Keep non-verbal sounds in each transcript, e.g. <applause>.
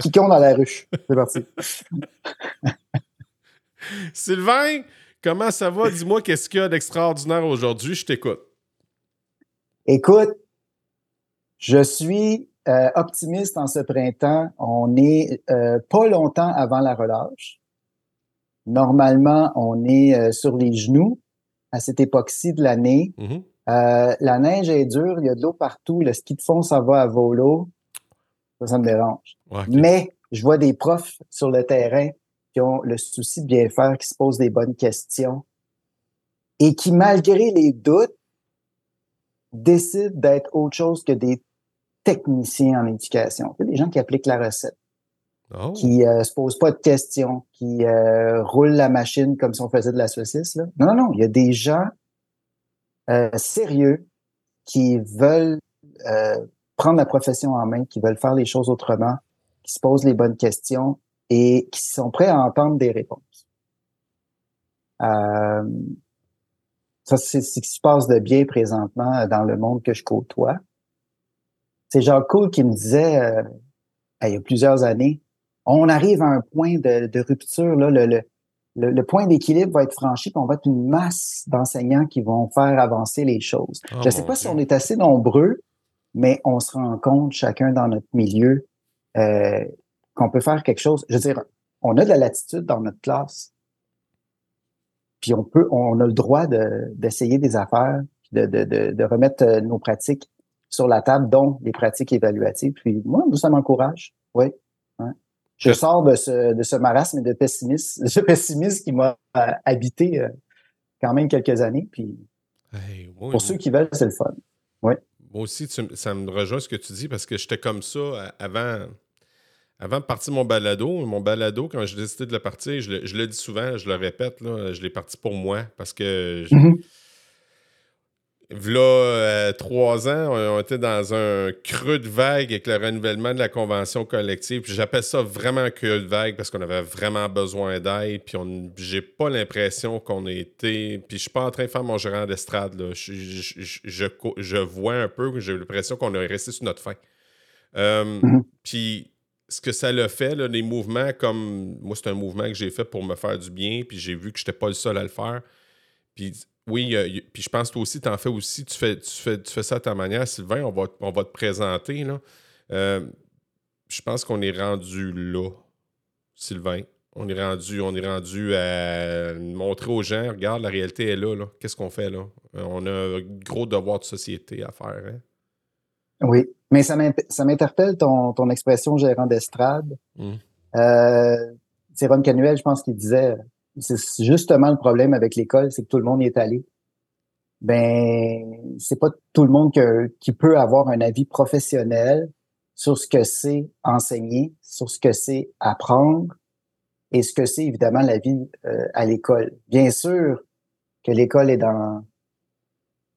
Quiconque dans la ruche. C'est parti. <laughs> Sylvain, comment ça va? Dis-moi qu'est-ce qu'il y a d'extraordinaire aujourd'hui? Je t'écoute. Écoute, je suis euh, optimiste en ce printemps. On est euh, pas longtemps avant la relâche. Normalement, on est euh, sur les genoux à cette époque-ci de l'année. Mhm. la neige est dure, il y a de l'eau partout. Le ski de fond, ça va à volo. Ça, ça me dérange. Ouais. Mais je vois des profs sur le terrain qui ont le souci de bien faire, qui se posent des bonnes questions et qui, malgré les doutes, décident d'être autre chose que des techniciens en éducation. Des gens qui appliquent la recette, Oh. qui euh, se posent pas de questions, qui euh, roulent la machine comme si on faisait de la saucisse. Là. Non, non, non. Il y a des gens euh, sérieux qui veulent euh, prendre la profession en main, qui veulent faire les choses autrement, qui se posent les bonnes questions et qui sont prêts à entendre des réponses. Euh, ça, c'est ce qui se passe de bien présentement dans le monde que je côtoie. C'est Jacques Cool qui me disait, euh, il y a plusieurs années, on arrive à un point de, de rupture, là, le, le, le, le point d'équilibre va être franchi, puis on va être une masse d'enseignants qui vont faire avancer les choses. Oh, je ne sais mon pas si on est assez nombreux, mais on se rend compte, chacun dans notre milieu, euh, qu'on peut faire quelque chose. Je veux dire, on a de la latitude dans notre classe. Puis on peut, on a le droit de- d'essayer des affaires, de, de, de, de remettre euh, nos pratiques sur la table, dont les pratiques évaluatives. Puis moi, ça m'encourage. Oui. Je sors de ce, de ce marasme et de pessimisme, <laughs> ce pessimisme qui m'a euh, habité euh, quand même quelques années. Puis Hey, pour ceux qui veulent, c'est le fun. Moi aussi, ça me rejoint ce que tu dis parce que j'étais comme ça euh, avant, avant de partir mon balado. Mon balado, quand j'ai décidé de le partir, je le, dis souvent, je le répète, je l'ai parti pour moi parce que Mhm. V'là euh, trois ans, on, était dans un creux de vague avec le renouvellement de la convention collective. J'appelle ça vraiment un creux de vague parce qu'on avait vraiment besoin d'aide. Puis on- j'ai pas l'impression qu'on a été. Puis je suis pas en train de faire mon gérant d'estrade. là. Je, je, je, je vois un peu, j'ai l'impression qu'on est resté sur notre fin. Euh, Mhm. Puis ce que ça l'a fait, là, les mouvements comme. Moi, c'est un mouvement que j'ai fait pour me faire du bien. Puis j'ai vu que j'étais pas le seul à le faire. Puis oui, euh, puis je pense que toi aussi, tu en fais aussi, tu fais, tu, fais, tu fais ça à ta manière. Sylvain, on va, on va te présenter. Là. Euh, je pense qu'on est rendu là, Sylvain. On est rendu, on est rendu à montrer aux gens, regarde, la réalité est là. là. Qu'est-ce qu'on fait là? Euh, On a un gros devoir de société à faire. hein? Oui, mais ça m'int- ça m'interpelle ton, ton expression gérant d'estrade. Mm. Euh, c'est Ron Canuel, je pense, qui disait, c'est justement le problème avec l'école, c'est que tout le monde y est allé. Ben, c'est pas tout le monde qui peut avoir un avis professionnel sur ce que c'est enseigner, sur ce que c'est apprendre et ce que c'est évidemment la vie euh, à l'école. Bien sûr que l'école est dans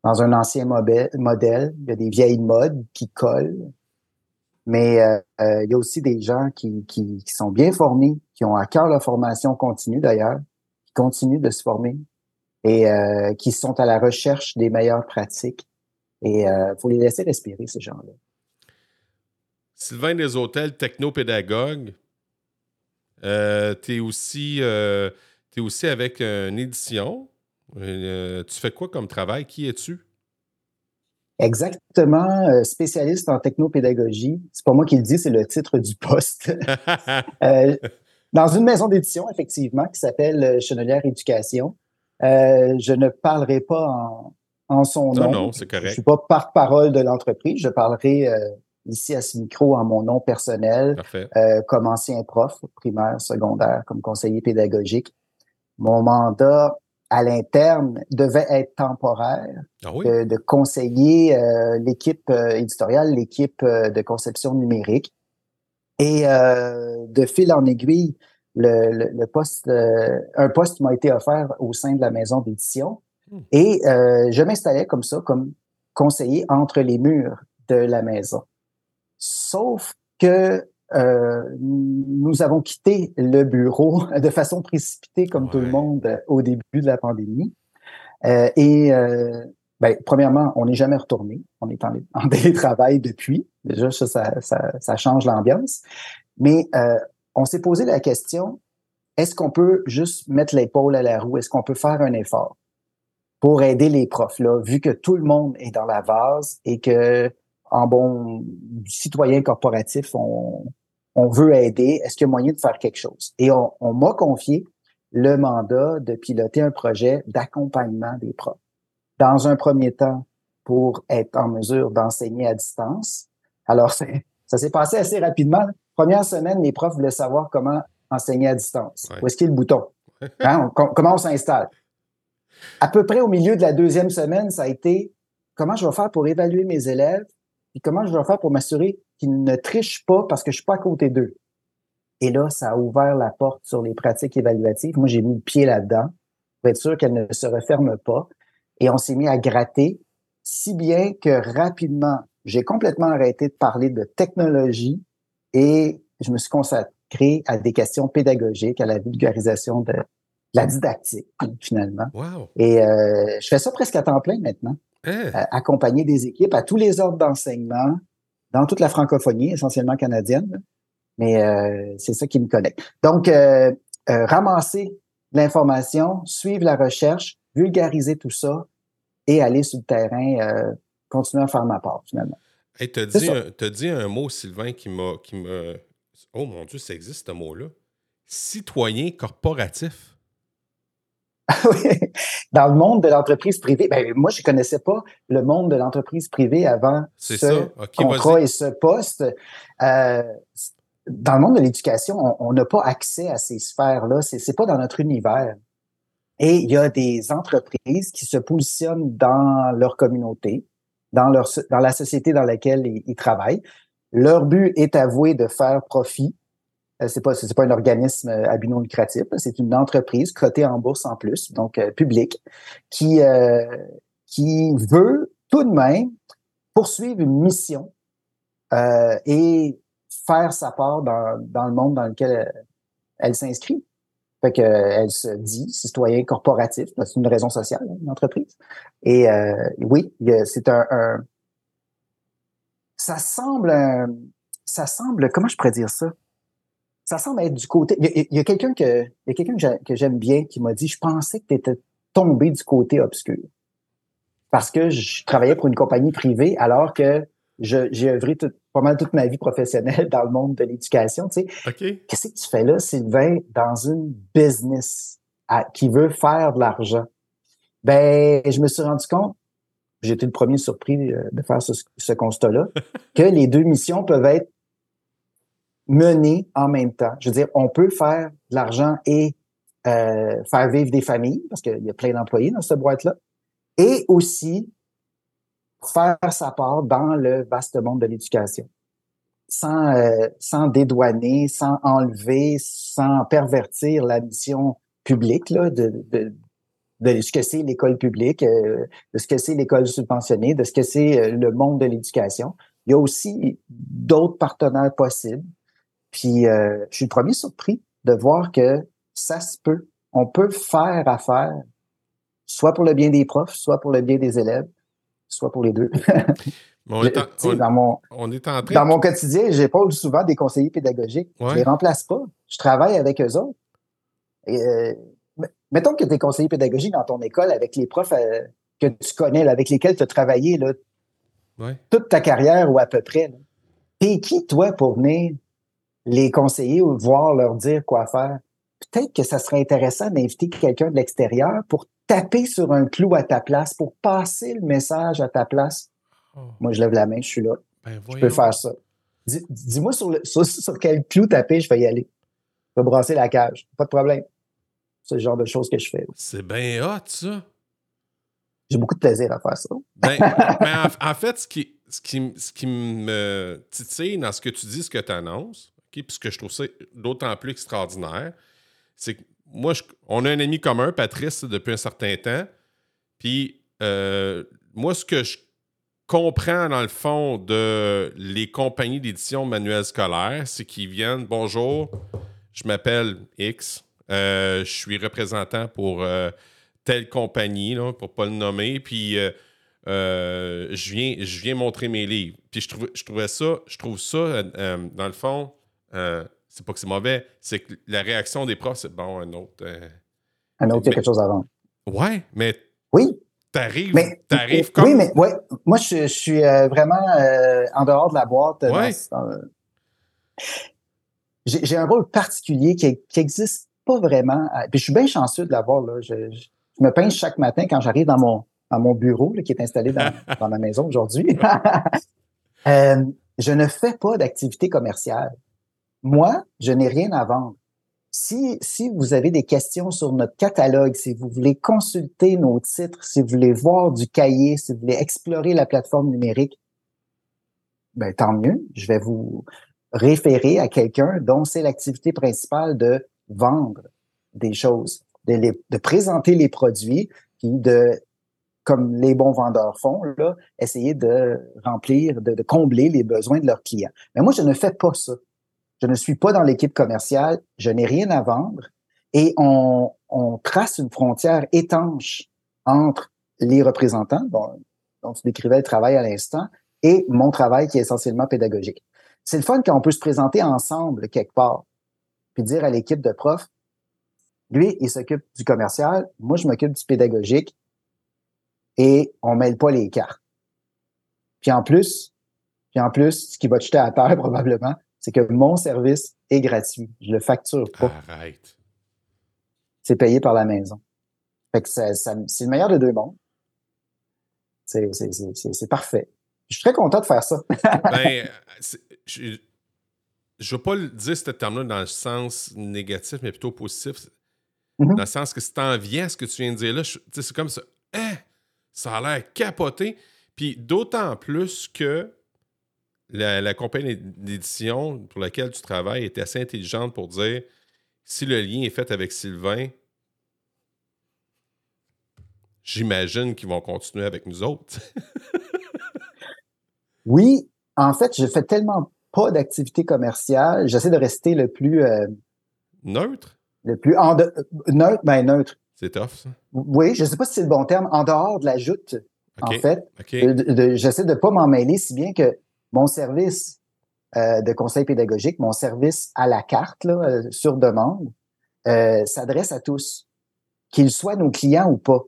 dans un ancien modèle. Il y a des vieilles modes qui collent. Mais euh, euh, il y a aussi des gens qui, qui sont bien formés, qui ont à cœur la formation continue d'ailleurs, qui continuent de se former et euh, qui sont à la recherche des meilleures pratiques. Et il faut les laisser respirer, ces gens-là. Sylvain des hôtels, technopédagogue. Euh, tu es aussi, euh, aussi avec une édition. Euh, tu fais quoi comme travail? Qui es-tu? Exactement, euh, spécialiste en technopédagogie. C'est pas moi qui le dis, c'est le titre du poste. <laughs> Euh, dans une maison d'édition, effectivement, qui s'appelle euh, Chenelière Éducation. Euh, je ne parlerai pas en, en son Non, nom. non, c'est Je correct. suis pas porte-parole de l'entreprise. Je parlerai euh, ici à ce micro en mon nom personnel, euh, comme ancien prof primaire, secondaire, comme conseiller pédagogique. Mon mandat à l'interne devait être temporaire, Ah oui? de, de conseiller l'équipe éditoriale, l'équipe de conception numérique. Et de fil en aiguille, le, le, le poste, euh, un poste m'a été offert au sein de la maison d'édition. Hmm. Et euh, je m'installais comme ça, comme conseiller entre les murs de la maison. Sauf que euh, nous avons quitté le bureau <laughs> de façon précipitée, comme tout le monde, euh, au début de la pandémie. Euh, et euh, ben, premièrement, on n'est jamais retourné. On est en, <laughs> en télétravail depuis. Déjà, ça, ça, ça, ça change l'ambiance. Mais euh, on s'est posé la question, est-ce qu'on peut juste mettre l'épaule à la roue? Est-ce qu'on peut faire un effort pour aider les profs, là, vu que tout le monde est dans la vase et que, en bon citoyen corporatif, on, on veut aider, est-ce qu'il y a moyen de faire quelque chose? Et on, on m'a confié le mandat de piloter un projet d'accompagnement des profs. Dans un premier temps, pour être en mesure d'enseigner à distance. Alors, <laughs> ça s'est passé assez rapidement. Première semaine, les profs voulaient savoir comment enseigner à distance. Où est-ce qu'il y a le bouton? <laughs> Hein? comment on s'installe? À peu près au milieu de la deuxième semaine, ça a été comment je vais faire pour évaluer mes élèves et comment je vais faire pour m'assurer qu'ils ne trichent pas parce que je suis pas à côté d'eux. Et là, ça a ouvert la porte sur les pratiques évaluatives. Moi, j'ai mis le pied là-dedans pour être sûr qu'elles ne se referment pas. Et on s'est mis à gratter, si bien que rapidement, j'ai complètement arrêté de parler de technologie et je me suis consacré à des questions pédagogiques, à la vulgarisation de la didactique, finalement. Et euh, je fais ça presque à temps plein maintenant. Hein? accompagner des équipes à tous les ordres d'enseignement dans toute la francophonie, essentiellement canadienne. Mais euh, c'est ça qui me connecte. Donc, euh, ramasser l'information, suivre la recherche, vulgariser tout ça et aller sur le terrain, continuer à faire ma part, finalement. Hey, tu as, dit un mot, Sylvain, qui m'a. Oh mon Dieu, ça existe ce mot-là. Citoyen corporatif. <laughs> oui. Dans le monde de l'entreprise privée, ben, moi, je ne connaissais pas le monde de l'entreprise privée avant ce ça. contrat et ce poste. Euh, dans le monde de l'éducation, on n'a pas accès à ces sphères-là. Ce n'est pas dans notre univers. Et il y a des entreprises qui se positionnent dans leur communauté, dans, leur, dans la société dans laquelle ils, travaillent. Leur but est avoué de faire profit. Euh, c'est pas c'est pas un organisme euh, à lucratif, c'est une entreprise cotée en bourse en plus, donc euh, publique, qui qui veut tout de même poursuivre une mission et faire sa part dans, dans le monde dans lequel elle s'inscrit. Fait qu'elle se dit citoyen corporatif, c'est une raison sociale, une entreprise. Et euh, oui, c'est un, ça semble ça semble comment je pourrais dire ça? Ça semble être du côté il y a, quelqu'un que il y a quelqu'un que j'aime bien qui m'a dit je pensais que tu étais tombé du côté obscur. Parce que je travaillais pour une compagnie privée alors que j'ai œuvré tout, pas mal toute ma vie professionnelle dans le monde de l'éducation. Tu sais. Qu'est-ce que tu fais là, Sylvain, dans une business qui veut faire de l'argent? Ben, je me suis rendu compte, j'ai été le premier surpris euh, de faire ce, constat-là, <laughs> que les deux missions peuvent être menées en même temps. Je veux dire, on peut faire de l'argent et euh, faire vivre des familles, parce qu'il y a plein d'employés dans cette boîte-là, et aussi faire sa part dans le vaste monde de l'éducation. Sans, euh, sans dédouaner, sans enlever, sans pervertir la mission publique là, de, de, de ce que c'est l'école publique, euh, de ce que c'est l'école subventionnée, de ce que c'est euh, le monde de l'éducation. Il y a aussi d'autres partenaires possibles. Puis je suis le premier surpris de voir que ça se peut. On peut faire affaire, soit pour le bien des profs, soit pour le bien des élèves, soit pour les deux. <laughs> on, est en, dans, mon, dans mon quotidien, j'épaule souvent des conseillers pédagogiques. Je ne les remplace pas. Je travaille avec eux autres. Euh, mettons que tu es conseiller pédagogique dans ton école avec les profs euh, que tu connais, avec lesquels tu as travaillé là, toute ta carrière ou à peu près. T'es qui, toi, pour venir les conseiller ou voir leur dire quoi faire? Peut-être que ça serait intéressant d'inviter quelqu'un de l'extérieur pour taper sur un clou à ta place, pour passer le message à ta place. Oh. Moi, je lève la main, je suis là. Ben, je peux faire ça. Dis-moi sur, sur, quel clou taper, je vais y aller. Je vais brasser la cage. Pas de problème. C'est le genre de choses que je fais. C'est bien hot, ça. J'ai beaucoup de plaisir à faire ça. Ben, <laughs> en, fait, ce qui, ce, qui, ce qui me titille dans ce que tu dis, ce que tu annonces, puis ce que je trouve ça d'autant plus extraordinaire, c'est que moi, on a un ami commun, Patrice, depuis un certain temps. Puis, euh, moi, ce que je comprends, dans le fond, de les compagnies d'édition manuel scolaire, c'est qu'ils viennent Bonjour, je m'appelle X, euh, je suis représentant pour euh, telle compagnie, là, pour ne pas le nommer, puis je, viens, montrer mes livres. Puis, je, je trouvais ça, je trouve ça, dans le fond, c'est pas que c'est mauvais, c'est que la réaction des profs, c'est bon, un autre. Euh, un autre, il y a quelque chose à vendre. Ouais, mais. Oui. T'arrives, t'arrives comme. Oui, mais ouais, moi, je, suis vraiment en dehors de la boîte. Ouais. J'ai un rôle particulier qui, qui existe pas vraiment. Puis je suis bien chanceux de l'avoir. Là. Je, je, me pince chaque matin quand j'arrive dans mon, dans mon bureau là, qui est installé dans, <laughs> dans ma maison aujourd'hui. <laughs> euh, je ne fais pas d'activité commerciale. Moi, je n'ai rien à vendre. Si, si vous avez des questions sur notre catalogue, si vous voulez consulter nos titres, si vous voulez voir du cahier, si vous voulez explorer la plateforme numérique, ben, tant mieux. Je vais vous référer à quelqu'un dont c'est l'activité principale de vendre des choses, de, les, de présenter les produits, puis de, comme les bons vendeurs font, là, essayer de remplir, de, de combler les besoins de leurs clients. Mais moi, je ne fais pas ça. Je ne suis pas dans l'équipe commerciale, je n'ai rien à vendre et on, trace une frontière étanche entre les représentants, bon, dont tu décrivais le travail à l'instant, et mon travail qui est essentiellement pédagogique. C'est le fun quand on peut se présenter ensemble quelque part puis dire à l'équipe de profs, lui, il s'occupe du commercial, moi, je m'occupe du pédagogique et on mêle pas les cartes. Puis en plus, puis en plus, ce qui va te jeter à terre <laughs> probablement, c'est que mon service est gratuit. Je le facture pas. Arrête. C'est payé par la maison. Fait que ça, c'est le meilleur de deux mondes. C'est parfait. Je suis très content de faire ça. <laughs> ben, je, ne veux pas le dire ce terme-là dans le sens négatif, mais plutôt positif. Mm-hmm. Dans le sens que si tu en viens à ce que tu viens de dire là, c'est comme ça. Hein, ça a l'air capoté. Puis d'autant plus que la, compagnie d'édition pour laquelle tu travailles est assez intelligente pour dire si le lien est fait avec Sylvain, j'imagine qu'ils vont continuer avec nous autres. <laughs> oui, en fait, je fais tellement pas d'activité commerciale. J'essaie de rester le plus euh, neutre? Le plus en de, neutre, ben neutre. C'est tough, ça. Oui, je sais pas si c'est le bon terme, en dehors de la joute, en fait. J'essaie de, ne pas m'en mêler, si bien que mon service euh, de conseil pédagogique, mon service à la carte, là, euh, sur demande, s'adresse à tous, qu'ils soient nos clients ou pas.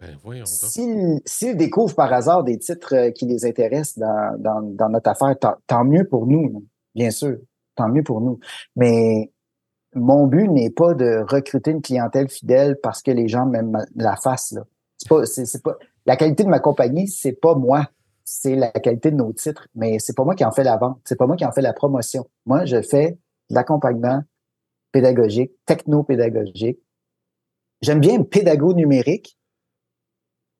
Ben, S'ils découvrent par hasard des titres euh, qui les intéressent dans, notre affaire, tant, mieux pour nous, bien sûr. Tant mieux pour nous. Mais mon but n'est pas de recruter une clientèle fidèle parce que les gens m'aiment la face. Là. C'est pas, c'est, pas, la qualité de ma compagnie, c'est pas moi. C'est la qualité de nos titres. Mais c'est pas moi qui en fais la vente. C'est pas moi qui en fais la promotion. Moi, je fais l'accompagnement pédagogique, techno-pédagogique. J'aime bien pédago numérique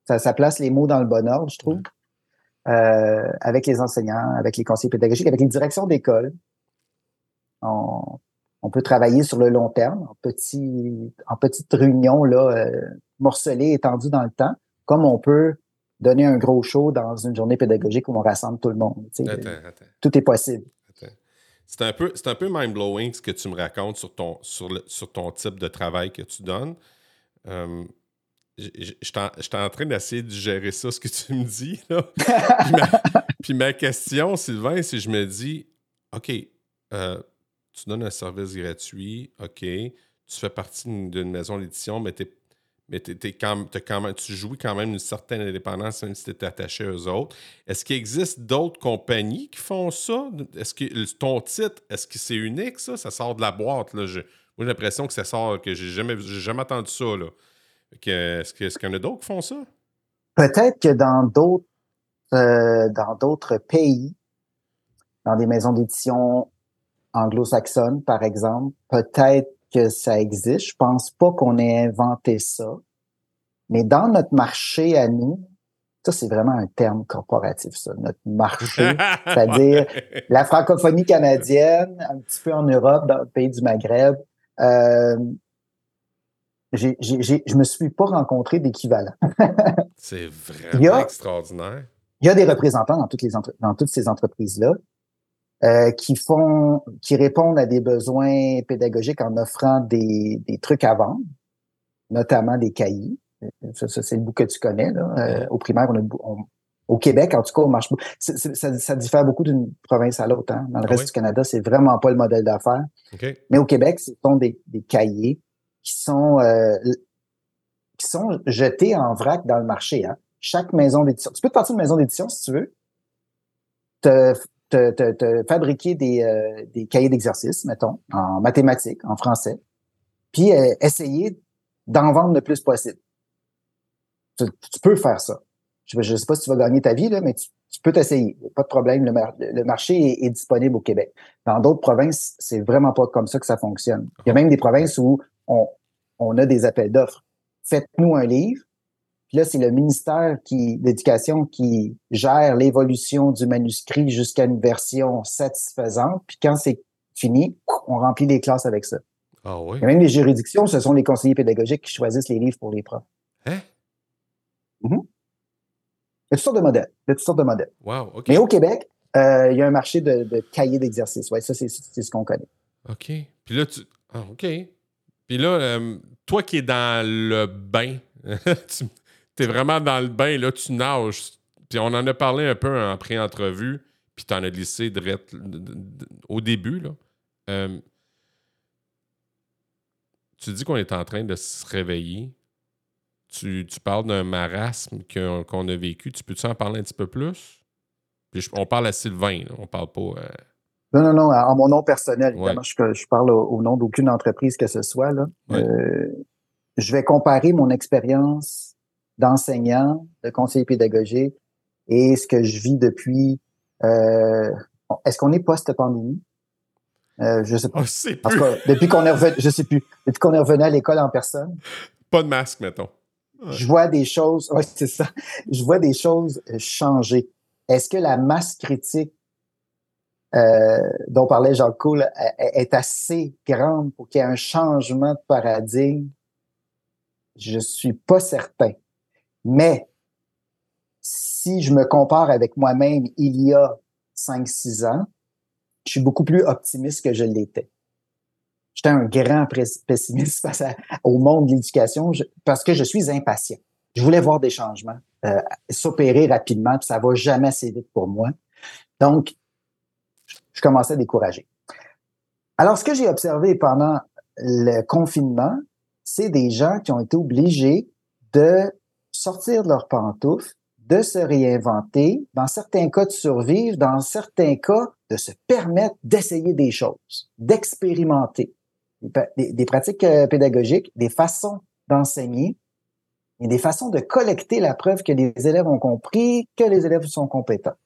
ça, place les mots dans le bon ordre, je trouve. Euh, avec les enseignants, avec les conseillers pédagogiques, avec les directions d'école. On, peut travailler sur le long terme, en, petit, en petites réunions là, euh, morcelées, étendues dans le temps, comme on peut donner un gros show dans une journée pédagogique où on rassemble tout le monde. Tout est possible. C'est un peu, c'est un peu mind-blowing ce que tu me racontes sur ton, sur, sur ton type de travail que tu donnes. Euh, je suis en, train d'essayer de gérer ça, ce que tu me dis. <laughs> puis, ma, question, Sylvain, c'est je me dis, OK, euh, tu donnes un service gratuit, OK, tu fais partie d'une maison d'édition, mais, mais quand, même, tu jouis quand même une certaine indépendance, même si tu es attaché aux autres. Est-ce qu'il existe d'autres compagnies qui font ça? Est-ce que ton titre, est-ce que c'est unique, ça? Ça sort de la boîte, là. j'ai l'impression que ça sort, que j'ai jamais, jamais entendu ça. Est-ce qu'il y en a d'autres qui font ça? Peut-être que dans d'autres euh, dans d'autres pays, dans des maisons d'édition anglo-saxonnes, par exemple, peut-être que ça existe. Je pense pas qu'on ait inventé ça. Mais dans notre marché à nous, ça, c'est vraiment un terme corporatif, ça, notre marché. <laughs> C'est-à-dire la francophonie canadienne, un petit peu en Europe, dans le pays du Maghreb. Euh, j'ai, j'ai, je me suis pas rencontré d'équivalent. c'est <laughs> vraiment extraordinaire. Il y a des représentants dans toutes les dans toutes ces entreprises-là euh, qui font, qui répondent à des besoins pédagogiques en offrant des, des trucs à vendre, notamment des cahiers. Ça, c'est le bout que tu connais. Là. Euh, au primaire, on, a, on, Au Québec, en tout cas, on marche pas. Ça, diffère beaucoup d'une province à l'autre. Hein. Dans le ah reste du Canada, c'est vraiment pas le modèle d'affaires. Mais au Québec, ce sont des, cahiers qui sont euh, qui sont jetés en vrac dans le marché. Hein. Chaque maison d'édition. Tu peux te partir d'une maison d'édition si tu veux, te, te, fabriquer des, euh, des cahiers d'exercice, mettons, en mathématiques, en français, puis euh, essayer d'en vendre le plus possible. Tu, peux faire ça. Je ne sais pas si tu vas gagner ta vie, là, mais tu, peux t'essayer. Pas de problème. Le, marché est, disponible au Québec. Dans d'autres provinces, c'est vraiment pas comme ça que ça fonctionne. Il y a même des provinces où on, on a des appels d'offres. Faites-nous un livre. Puis là, c'est le ministère qui, d'éducation qui gère l'évolution du manuscrit jusqu'à une version satisfaisante. Puis quand c'est fini, on remplit les classes avec ça. Ah oui? même les juridictions, ce sont les conseillers pédagogiques qui choisissent les livres pour les profs. Hein? Mm-hmm. Il y a toutes sortes de modèles. Il y a toutes sortes de modèles. Wow, OK. Mais au Québec, euh, il y a un marché de, cahiers d'exercice. Oui, ça, c'est ce qu'on connaît. OK. Puis là, tu. Ah, OK. Puis là, euh, toi qui es dans le bain, <laughs> tu es vraiment dans le bain, là, tu nages. Puis on en a parlé un peu en pré-entrevue, puis tu en as glissé au début. Là. Euh, tu dis qu'on est en train de se réveiller. Tu, parles d'un marasme qu'on a vécu. Tu peux-tu en parler un petit peu plus? Puis on parle à Sylvain, on parle pas. Euh, non, non, non, en mon nom personnel, évidemment. Je, parle au, nom d'aucune entreprise que ce soit. Là. Euh, je vais comparer mon expérience d'enseignant, de conseiller pédagogique et ce que je vis depuis. Euh, est-ce qu'on est post-pandémie? Euh, je sais pas. depuis qu'on est revenu, je sais plus. Depuis qu'on est revenu à l'école en personne. Pas de masque, mettons. Je vois des choses, ouais, c'est ça. Je vois des choses changer. Est-ce que la masse critique euh, dont parlait Jacques Cool est assez grande pour qu'il y ait un changement de paradigme? Je suis pas certain. Mais si je me compare avec moi-même il y a 5-6 ans, je suis beaucoup plus optimiste que je l'étais. J'étais un grand pessimiste <laughs> face au monde de l'éducation parce que je suis impatient. Je voulais voir des changements euh, s'opérer rapidement, puis ça va jamais assez vite pour moi. Donc, je commençais à décourager. Alors, ce que j'ai observé pendant le confinement, c'est des gens qui ont été obligés de sortir de leurs pantoufles, de se réinventer, dans certains cas de survivre, dans certains cas de se permettre d'essayer des choses, d'expérimenter des, pratiques euh, pédagogiques, des façons d'enseigner et des façons de collecter la preuve que les élèves ont compris, que les élèves sont compétents.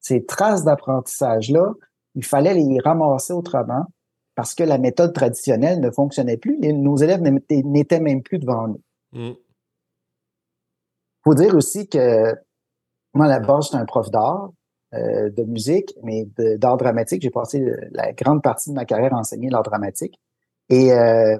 Ces traces d'apprentissage-là, il fallait les ramasser autrement parce que la méthode traditionnelle ne fonctionnait plus. nos élèves n'étaient même plus devant nous. Mm faut dire aussi que moi, à la base, j'étais un prof d'art, euh, de musique, mais d'art dramatique. J'ai passé la grande partie de ma carrière à enseigner l'art dramatique. Et euh,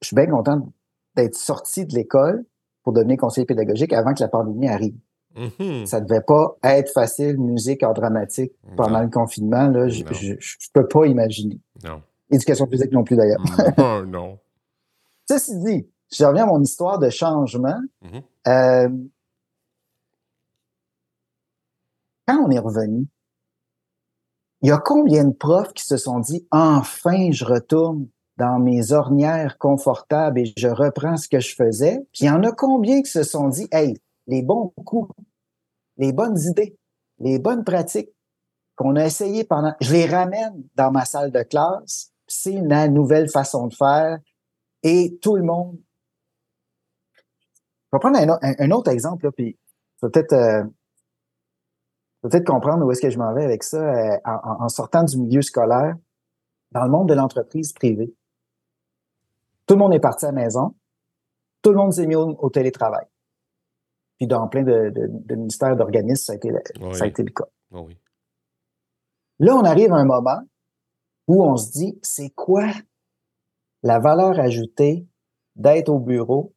je suis bien content d'être sorti de l'école pour devenir conseiller pédagogique avant que la pandémie arrive. Mm-hmm. Ça devait pas être facile, musique, art dramatique, pendant le confinement. Là, je, ne peux pas imaginer. Non. Éducation physique non plus, d'ailleurs. Non, non. <laughs> Ceci dit, je reviens à mon histoire de changement. Mm-hmm. Euh, quand on est revenu, il y a combien de profs qui se sont dit enfin je retourne dans mes ornières confortables et je reprends ce que je faisais? Puis il y en a combien qui se sont dit hey, les bons coups, les bonnes idées, les bonnes pratiques qu'on a essayé pendant, je les ramène dans ma salle de classe, c'est une nouvelle façon de faire et tout le monde je vais prendre un, autre exemple, là, puis peut-être euh, peut-être comprendre où est-ce que je m'en vais avec ça euh, en, sortant du milieu scolaire, dans le monde de l'entreprise privée. Tout le monde est parti à la maison, tout le monde s'est mis au, télétravail. Puis dans plein de, ministères d'organismes, ça, a été, ça a été le cas. Oh Là, on arrive à un moment où on se dit, c'est quoi la valeur ajoutée d'être au bureau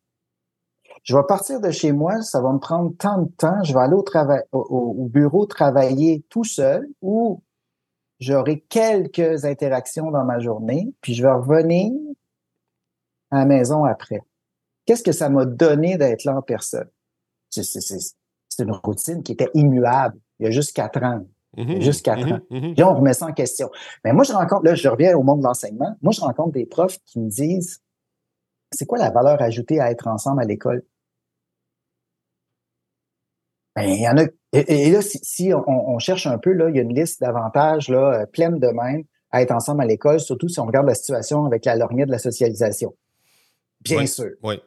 je vais partir de chez moi, ça va me prendre tant de temps, je vais aller au, travail, au, bureau travailler tout seul ou j'aurai quelques interactions dans ma journée, puis je vais revenir à la maison après. Qu'est-ce que ça m'a donné d'être là en personne? C'est une routine qui était immuable. Il y a juste quatre ans. A juste quatre ans. Puis on remet ça en question. Mais moi, je rencontre, là, je reviens au monde de l'enseignement. Moi, je rencontre des profs qui me disent c'est quoi la valeur ajoutée à être ensemble à l'école? Ben, il y en a. Et, là, si, on, cherche un peu, là, il y a une liste d'avantages là, pleine de même à être ensemble à l'école, surtout si on regarde la situation avec la lorgnette de la socialisation. Bien sûr. Oui.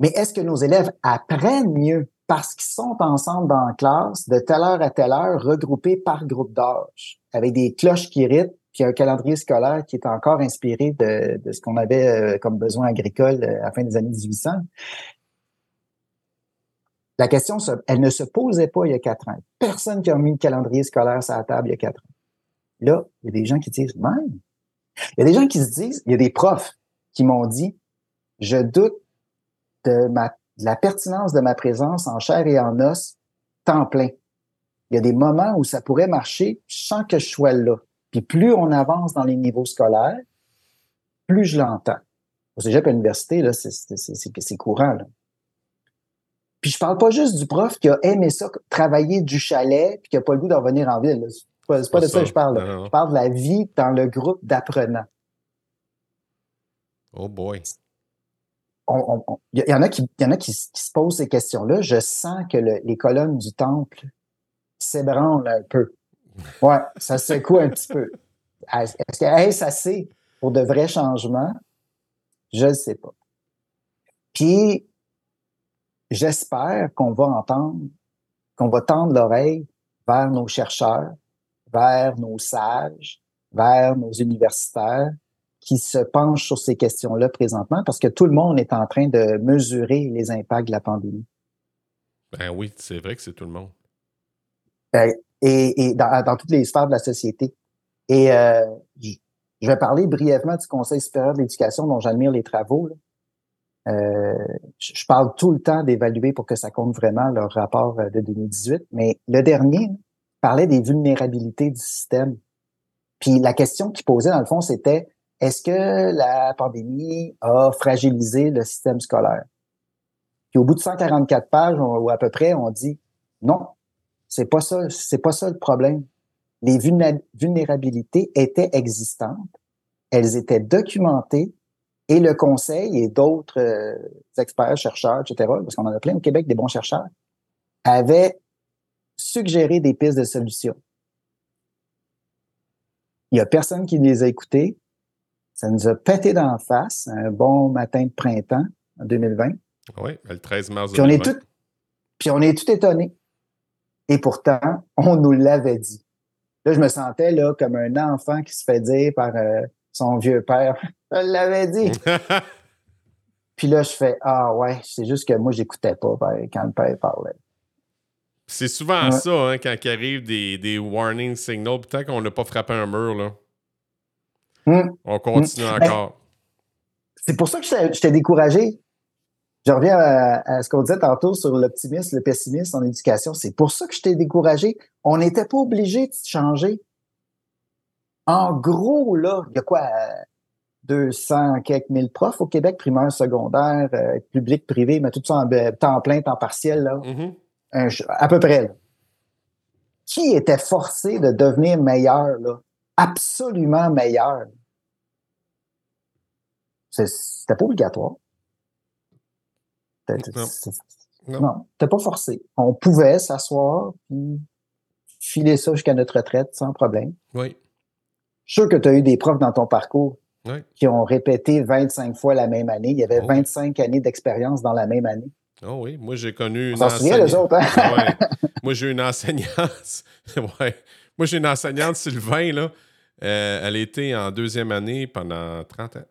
Mais est-ce que nos élèves apprennent mieux parce qu'ils sont ensemble dans la classe de telle heure à telle heure, regroupés par groupe d'âge, avec des cloches qui rythment, puis un calendrier scolaire qui est encore inspiré de, ce qu'on avait euh, comme besoin agricole euh, à la fin des années 1800. La question, elle ne se posait pas il y a quatre ans. Personne qui a mis le calendrier scolaire sur la table il y a quatre ans. Là, il y a des gens qui disent, même. Il y a des gens qui se disent, il y a des profs qui m'ont dit, je doute de, ma, la pertinence de ma présence en chair et en os temps plein. Il y a des moments où ça pourrait marcher sans que je sois là. Puis plus on avance dans les niveaux scolaires, plus je l'entends. Au cégep à l'université, là, c'est courant. Là. Puis je parle pas juste du prof qui a aimé ça, travailler du chalet, puis qui a pas le goût d'en venir en ville. C'est pas, de ça que je parle. Je parle de la vie dans le groupe d'apprenants. Oh boy. Il y, en a qui, y en a qui, se posent ces questions-là. Je sens que les colonnes du temple s'ébranlent un peu. Ouais, ça secoue un petit peu. Est-ce que est-ce assez pour de vrais changements? Je ne sais pas. Puis, j'espère qu'on va entendre, qu'on va tendre l'oreille vers nos chercheurs, vers nos sages, vers nos universitaires qui se penchent sur ces questions-là présentement parce que tout le monde est en train de mesurer les impacts de la pandémie. Ben oui, c'est vrai que c'est tout le monde. Ben, et, dans, toutes les sphères de la société. Et euh, je vais parler brièvement du Conseil supérieur de l'éducation dont j'admire les travaux. Euh, je parle tout le temps d'évaluer pour que ça compte vraiment leur rapport euh, de 2018, mais le dernier parlait des vulnérabilités du système. Puis la question qu'il posait, dans le fond, c'était est-ce que la pandémie a fragilisé le système scolaire? Puis au bout de 144 pages, ou à peu près, on dit non, c'est pas ça, c'est pas ça le problème. Les vulnérabilités étaient existantes, elles étaient documentées et le conseil et d'autres euh, experts, chercheurs, etc., parce qu'on en a plein au Québec des bons chercheurs, avaient suggéré des pistes de solutions. Il y a personne qui les a écoutés. Ça nous a pété d'en face un bon matin de printemps en 2020. Oui, le 13 mars puis on est tout, Puis on est tout étonnés. Et pourtant, on nous l'avait dit. Là, je me sentais là comme un enfant qui se fait dire par euh, son vieux père. <laughs> Je l'avais dit. <laughs> Puis là, je fais Ah ouais, c'est juste que moi, j'écoutais pas quand le père parlait. C'est souvent ça, hein, quand il arrive des, des warning signals, tant qu'on n'a pas frappé un mur, là. Hum. On continue hum. encore. Ben, c'est pour ça que je t'ai découragé. Je reviens à, ce qu'on disait tantôt sur l'optimisme, le pessimisme en éducation. C'est pour ça que je t'ai découragé. On n'était pas obligé de changer. En gros, là, il y a quoi? 200 quelques mille profs au Québec, primaire, secondaire, euh, public, privé, mais tout ça en euh, temps plein, temps partiel, là. Mm-hmm. à peu près. Là. Qui était forcé de devenir meilleur, là? Absolument meilleur. C'était pas obligatoire. Non. non t'es pas forcé. On pouvait s'asseoir puis filer ça jusqu'à notre retraite sans problème. Oui. Je suis sûr que tu as eu des profs dans ton parcours qui ont répété 25 fois la même année. Il y avait 25 années d'expérience dans la même année. Oh oui, moi j'ai connu une enseignante. autres, hein? Moi j'ai une enseignante. <laughs> ouais. Moi j'ai une enseignante, Sylvain, là. Euh, elle était en deuxième année pendant 30 ans.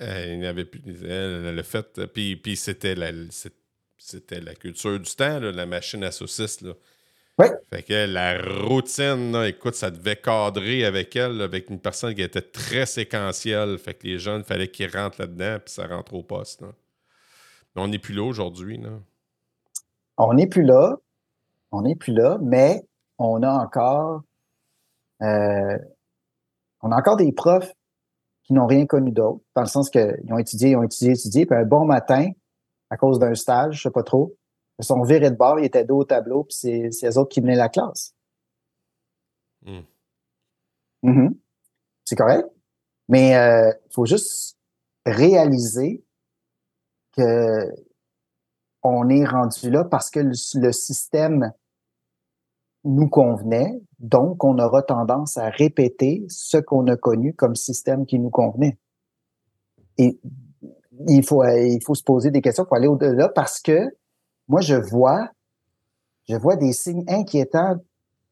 Euh, il n'y avait plus. Elle, le fait. Puis, puis c'était la, c'était la culture du temps, la machine à saucisses. Là. Fait que la routine, écoute, ça devait cadrer avec elle, avec une personne qui était très séquentielle. Fait que les jeunes, il fallait qu'ils rentrent là-dedans, puis ça rentre au poste. Mais on n'est plus là aujourd'hui. On n'est plus là. On n'est plus là, mais on a encore. Euh, on a encore des profs qui n'ont rien connu d'autre, dans le sens qu'ils ont étudié, ils ont étudié, étudié, puis un bon matin, à cause d'un stage, je sais pas trop, Ils sont virés de bord, ils étaient dos au tableau, puis c'est, c'est eux autres qui menaient la classe. Hmm. Mhm. C'est correct. Mais il euh, faut juste réaliser que on est rendu là parce que le, le, système nous convenait, donc on aura tendance à répéter ce qu'on a connu comme système qui nous convenait. Et il faut, il faut se poser des questions pour aller au-delà parce que moi, je vois, je vois des signes inquiétants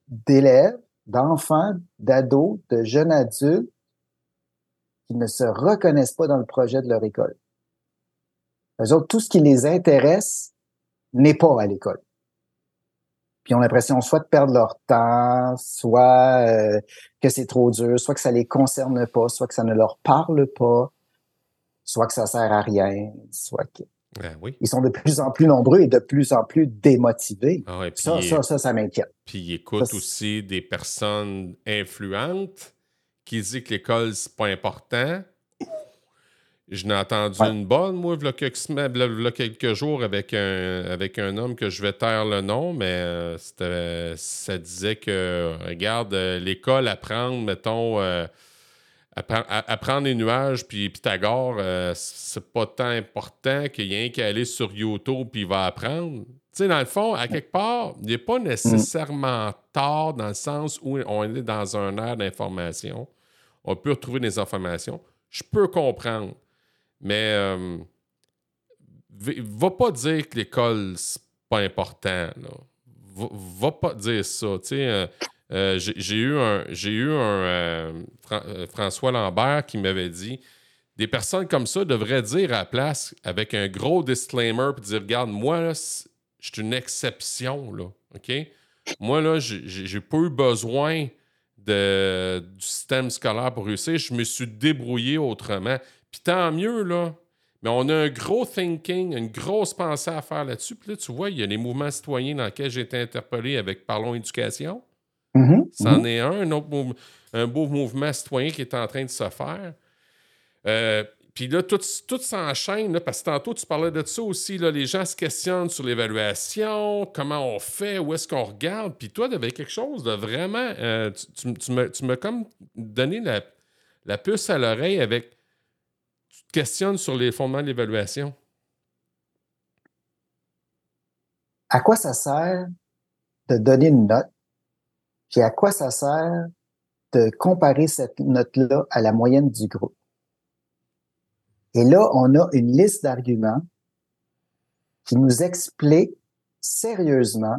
d'élèves, d'enfants, d'ados, de jeunes adultes qui ne se reconnaissent pas dans le projet de leur école. Eux autres, tout ce qui les intéresse n'est pas à l'école. Puis ont l'impression soit de perdre leur temps, soit euh, que c'est trop dur, soit que ça les concerne pas, soit que ça ne leur parle pas, soit que ça sert à rien, soit que... Ben oui. Ils sont de plus en plus nombreux et de plus en plus démotivés. Ah ouais, ça, ça, ça, ça m'inquiète. Puis ils écoutent aussi des personnes influentes qui disent que l'école, c'est pas important. Je n'ai entendu Ouais. une bonne, moi, il y a quelques, jours avec un, avec un homme que je vais taire le nom, mais euh, ça disait que, regarde, euh, l'école, apprendre, mettons, euh, appre- apprendre les nuages puis Pythagore, euh, c'est pas tant important qu'il y ait un qui aller sur YouTube puis il va apprendre. Tu sais, dans le fond, à quelque part, il n'est pas nécessairement tard dans le sens où on est dans un air d'information. On peut retrouver des informations. Je peux comprendre. Mais euh, va pas dire que l'école, c'est pas important. Là. Va, pas dire ça. Tu sais, euh, euh, j'ai eu un, eu un euh, Fran- François Lambert qui m'avait dit des personnes comme ça devraient dire à la place avec un gros disclaimer puis dire regarde moi là, je suis une exception là, Moi là j'ai pas eu besoin de, du système scolaire pour réussir, je me suis débrouillé autrement. Puis tant mieux là. Mais on a un gros thinking, une grosse pensée à faire là-dessus. Puis là, tu vois, il y a les mouvements citoyens dans lesquels j'ai été interpellé avec Parlons Éducation. Mhm, C'en mhm. est un, un autre un beau mouvement citoyen qui est en train de se faire. Euh, puis là, tout, tout s'enchaîne, parce que tantôt, tu parlais de ça aussi. Là, les gens se questionnent sur l'évaluation, comment on fait, où est-ce qu'on regarde. Puis toi, tu avais quelque chose de vraiment. euh, tu, tu m'as comme donné la, la puce à l'oreille avec. Te sur les fondements de l'évaluation. À quoi ça sert de donner une note? Puis à quoi ça sert de comparer cette note-là à la moyenne du groupe? Et là, on a une liste d'arguments qui nous explique sérieusement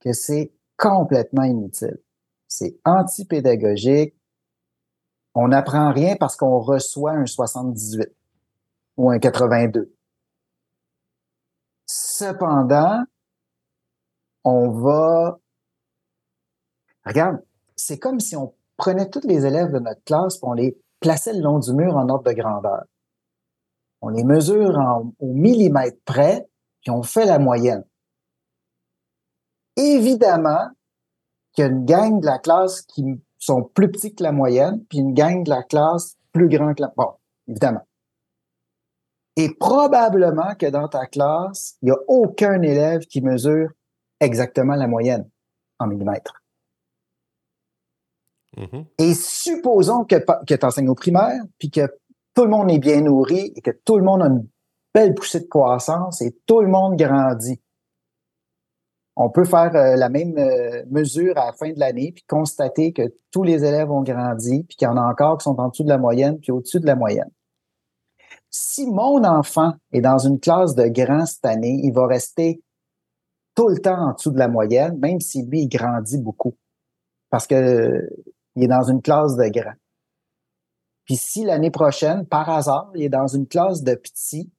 que c'est complètement inutile. C'est antipédagogique. On n'apprend rien parce qu'on reçoit un 78 ou un 82. Cependant, on va... Regarde, c'est comme si on prenait tous les élèves de notre classe et on les plaçait le long du mur en ordre de grandeur. On les mesure au millimètre près, puis on fait la moyenne. Évidemment qu'il y a une gang de la classe qui sont plus petits que la moyenne, puis une gang de la classe plus grand que la... Bon, évidemment. Et probablement que dans ta classe, il n'y a aucun élève qui mesure exactement la moyenne en millimètres. Mhm. Et supposons que, que tu enseignes au primaire, puis que tout le monde est bien nourri et que tout le monde a une belle poussée de croissance et tout le monde grandit. On peut faire euh, la même euh, mesure à la fin de l'année puis constater que tous les élèves ont grandi puis qu'il y en a encore qui sont en dessous de la moyenne puis au-dessus de la moyenne. Si mon enfant est dans une classe de grands cette année, il va rester tout le temps en dessous de la moyenne, même si lui, il grandit beaucoup. Parce que euh, il est dans une classe de grands. Puis si l'année prochaine, par hasard, il est dans une classe de petits,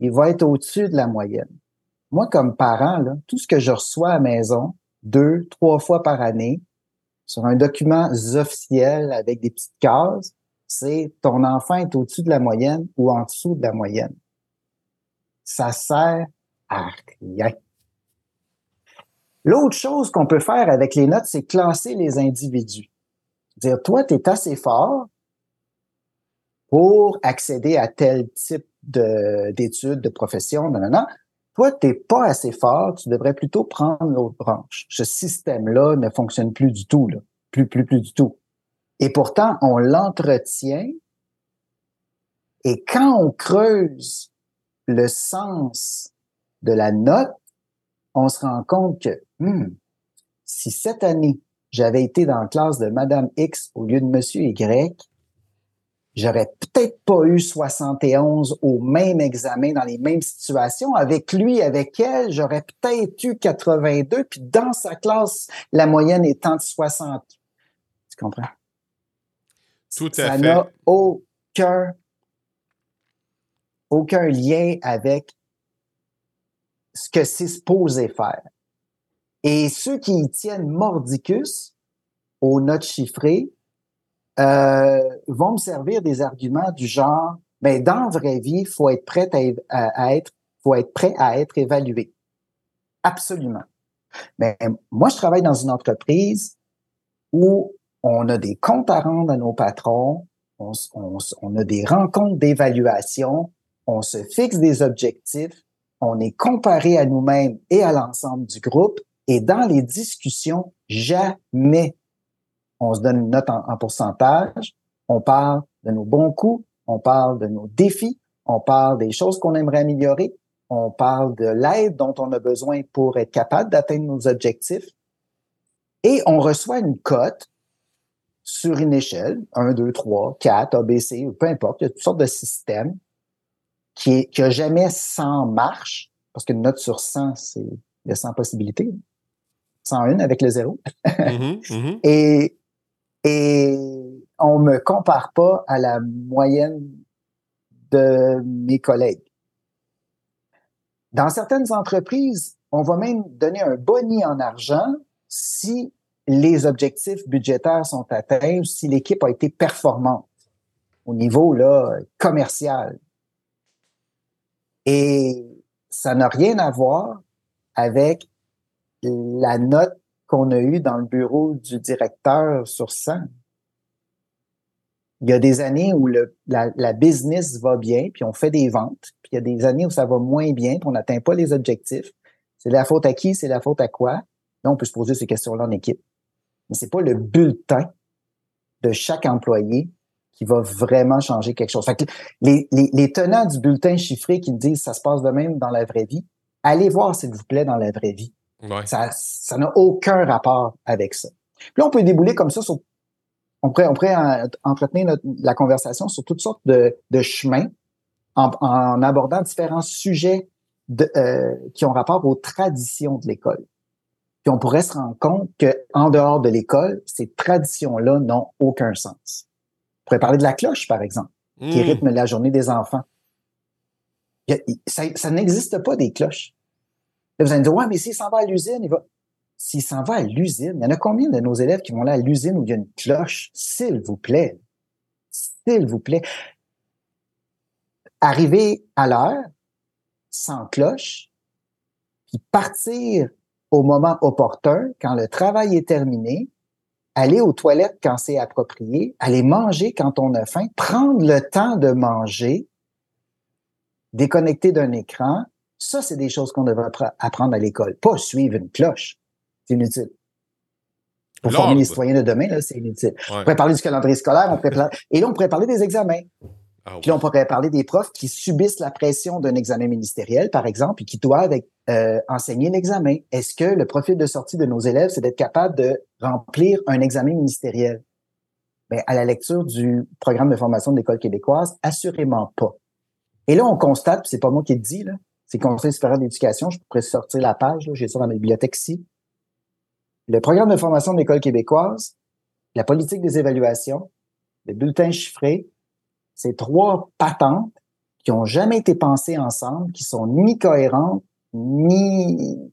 il va être au-dessus de la moyenne. Moi, comme parent, là, tout ce que je reçois à la maison, deux, trois fois par année, sur un document officiel avec des petites cases, c'est ton enfant est au-dessus de la moyenne ou en dessous de la moyenne. Ça sert à rien. L'autre chose qu'on peut faire avec les notes, c'est classer les individus. Dire, toi, tu es assez fort pour accéder à tel type de- d'études, de, profession, non, non, non. Toi, tu n'es pas assez fort, tu devrais plutôt prendre l'autre branche. Ce système-là ne fonctionne plus du tout. Plus, plus, plus du tout. Et pourtant, on l'entretient. Et quand on creuse le sens de la note, on se rend compte que hmm, si cette année, j'avais été dans la classe de Madame X au lieu de Monsieur Y, j'aurais peut-être pas eu 71 au même examen dans les mêmes situations. Avec lui, avec elle, j'aurais peut-être eu 82, puis dans sa classe, la moyenne étant de 60. Tu comprends? Tout à Ça fait. n'a aucun, aucun lien avec ce que c'est supposé faire. Et ceux qui y tiennent mordicus aux notes chiffrées euh, vont me servir des arguments du genre, ben dans la vraie vie, faut être prêt à, être, faut être prêt à être évalué. Absolument. Mais moi, je travaille dans une entreprise où on a des comptes à rendre à nos patrons, on, on, on a des rencontres d'évaluation, on se fixe des objectifs, on est comparé à nous-mêmes et à l'ensemble du groupe, et dans les discussions, jamais on se donne une note en, en, pourcentage, on parle de nos bons coups, on parle de nos défis, on parle des choses qu'on aimerait améliorer, on parle de l'aide dont on a besoin pour être capable d'atteindre nos objectifs, et on reçoit une cote sur une échelle, 1, 2, 3, 4, ABC, peu importe, il y a toutes sortes de systèmes qui, est, qui jamais 100 marches, parce qu'une note sur 100, c'est il y a 100 possibilités. 101 avec le zéro. mm-hmm, mm-hmm. Et, et on me compare pas à la moyenne de mes collègues. Dans certaines entreprises, on va même donner un boni en argent si les objectifs budgétaires sont atteints ou si l'équipe a été performante au niveau là, commercial. Et ça n'a rien à voir avec la note qu'on a eue dans le bureau du directeur sur 100. Il y a des années où le, la, business va bien, puis on fait des ventes, puis il y a des années où ça va moins bien, puis on n'atteint pas les objectifs. C'est la faute à qui? C'est la faute à quoi? Là, on peut se poser ces questions-là en équipe. Mais c'est pas le bulletin de chaque employé qui va vraiment changer quelque chose. Les, tenants du bulletin chiffré qui disent ça se passe de même dans la vraie vie, allez voir, s'il vous plaît, dans la vraie vie. Ouais. Ça ça n'a aucun rapport avec ça. Puis là, on peut débouler comme ça sur on pourrait, on pourrait en, entretenir notre, la conversation sur toutes sortes de, de chemins en, en, abordant différents sujets de, euh, qui ont rapport aux traditions de l'école. Puis on pourrait se rendre compte que en dehors de l'école, ces traditions-là n'ont aucun sens. On pourrait parler de la cloche, par exemple, mmh. qui rythme la journée des enfants. Ça, ça n'existe pas des cloches. Vous allez me dire, ouais, mais s'il s'en va à l'usine, il va. S'il s'en va à l'usine, il y en a combien de nos élèves qui vont là à l'usine où il y a une cloche? S'il vous plaît. S'il vous plaît. Arriver à l'heure, sans cloche, puis partir au moment opportun, quand le travail est terminé, aller aux toilettes quand c'est approprié, aller manger quand on a faim, prendre le temps de manger, déconnecter d'un écran, ça, c'est des choses qu'on devrait apprendre à l'école. Pas suivre une cloche. C'est inutile. Pour former les citoyens de demain, c'est inutile. Ouais. On pourrait parler du calendrier scolaire, on pourrait et là, on pourrait parler des examens. Ah. Puis là, on pourrait parler des profs qui subissent la pression d'un examen ministériel, par exemple, et qui doivent euh, enseigner l'examen. Est-ce que le profil de sortie de nos élèves, c'est d'être capable de remplir un examen ministériel? Bien, à la lecture du programme de formation de l'école québécoise, assurément pas. Et là, on constate, c'est pas moi qui le dis, là, c'est le Conseil supérieur d'éducation, je pourrais sortir la page, j'ai ça dans ma bibliothèque ici. Le programme de formation de l'école québécoise, la politique des évaluations, le bulletin chiffré, c'est trois patentes qui ont jamais été pensées ensemble, qui sont ni cohérentes, ni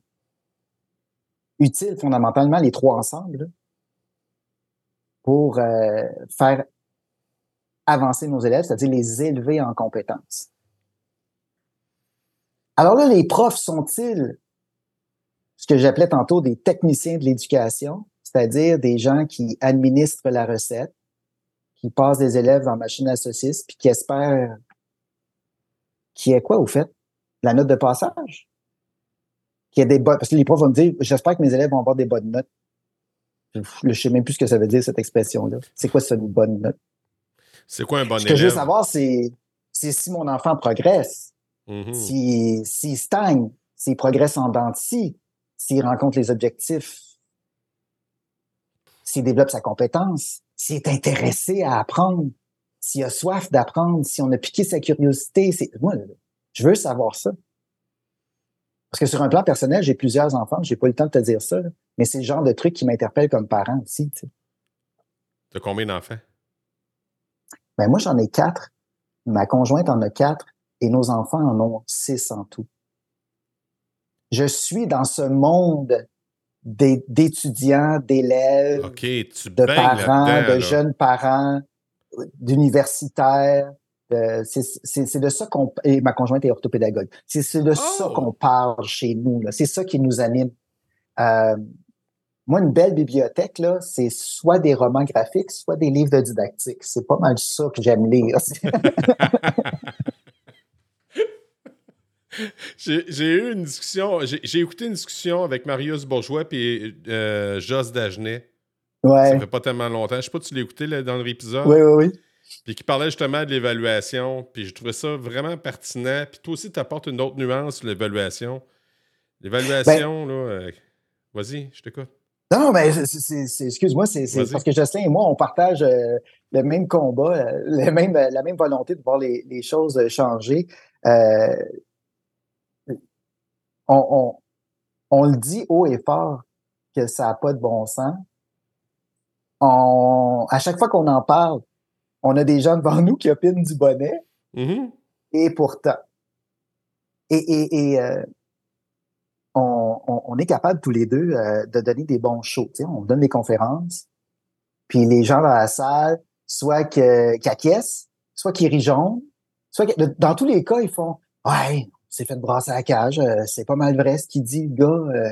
utiles fondamentalement, les trois ensemble, pour euh, faire avancer nos élèves, c'est-à-dire les élever en compétences. Alors là, les profs sont-ils ce que j'appelais tantôt des techniciens de l'éducation, c'est-à-dire des gens qui administrent la recette, qui passent des élèves en machine à saucisse, puis qui espèrent qu'il y ait quoi au fait? La note de passage? ait des bonnes. Parce que les profs vont me dire j'espère que mes élèves vont avoir des bonnes notes. Je ne sais même plus ce que ça veut dire, cette expression-là. C'est quoi une bonne note? C'est quoi un bon élève? Ce que je veux savoir, c'est si mon enfant progresse, Mhm. s'il s'il stagne, s'il progresse en dents de scie, s'il rencontre les objectifs, s'il développe sa compétence, s'il est intéressé à apprendre, s'il a soif d'apprendre, si on a piqué sa curiosité. C'est, moi, je veux savoir ça. Parce que sur un plan personnel, j'ai plusieurs enfants, j'ai pas eu le temps de te dire ça, mais c'est le genre de truc qui m'interpelle comme parent aussi. tu. T'as combien d'enfants? Ben, moi, j'en ai quatre. Ma conjointe en a quatre et nos enfants en ont six en tout. Je suis dans ce monde d'é- d'étudiants, d'élèves, de parents, de jeunes parents, d'universitaires. de- C'est de ça qu'on... Et ma conjointe est orthopédagogue. C'est de ça Oh! qu'on parle chez nous. C'est ça qui nous anime. Euh, moi, une belle bibliothèque, là, c'est soit des romans graphiques, soit des livres de didactique. C'est pas mal ça que j'aime lire. <laughs> <laughs> <laughs> J'ai eu une discussion, j'ai écouté une discussion avec Marius Bourgeois et euh, Joss Dagenet. Ça ouais. fait pas tellement longtemps. Je sais pas si tu l'as écouté là, dans l'épisode? Oui, oui, oui. Puis qui parlait justement de l'évaluation. Puis je trouvais ça vraiment pertinent. Puis toi aussi, tu apportes une autre nuance sur l'évaluation. L'évaluation, Ben là. euh, Vas-y, je t'écoute. Non, c'est- c'est- excuse-moi, c'est parce que Jocelyn et moi, on partage euh, le même combat, euh, le même, la même volonté de voir les, les choses changer. Euh, on, on, on le dit haut et fort que ça n'a pas de bon sens. On, à chaque fois qu'on en parle, on a des gens devant nous qui opinent du bonnet, Mhm. et pourtant. Et, et, et euh, on, on, on est capable tous les deux euh, de donner des bons shows. Tu sais, on donne des conférences, puis les gens dans la salle, soit que- qu'ils acquiescent, soit qu'ils jaune, soit que, dans tous les cas, ils font Ouais, c'est fait de brasser à la cage, euh, c'est pas mal vrai ce qu'il dit, le gars. euh.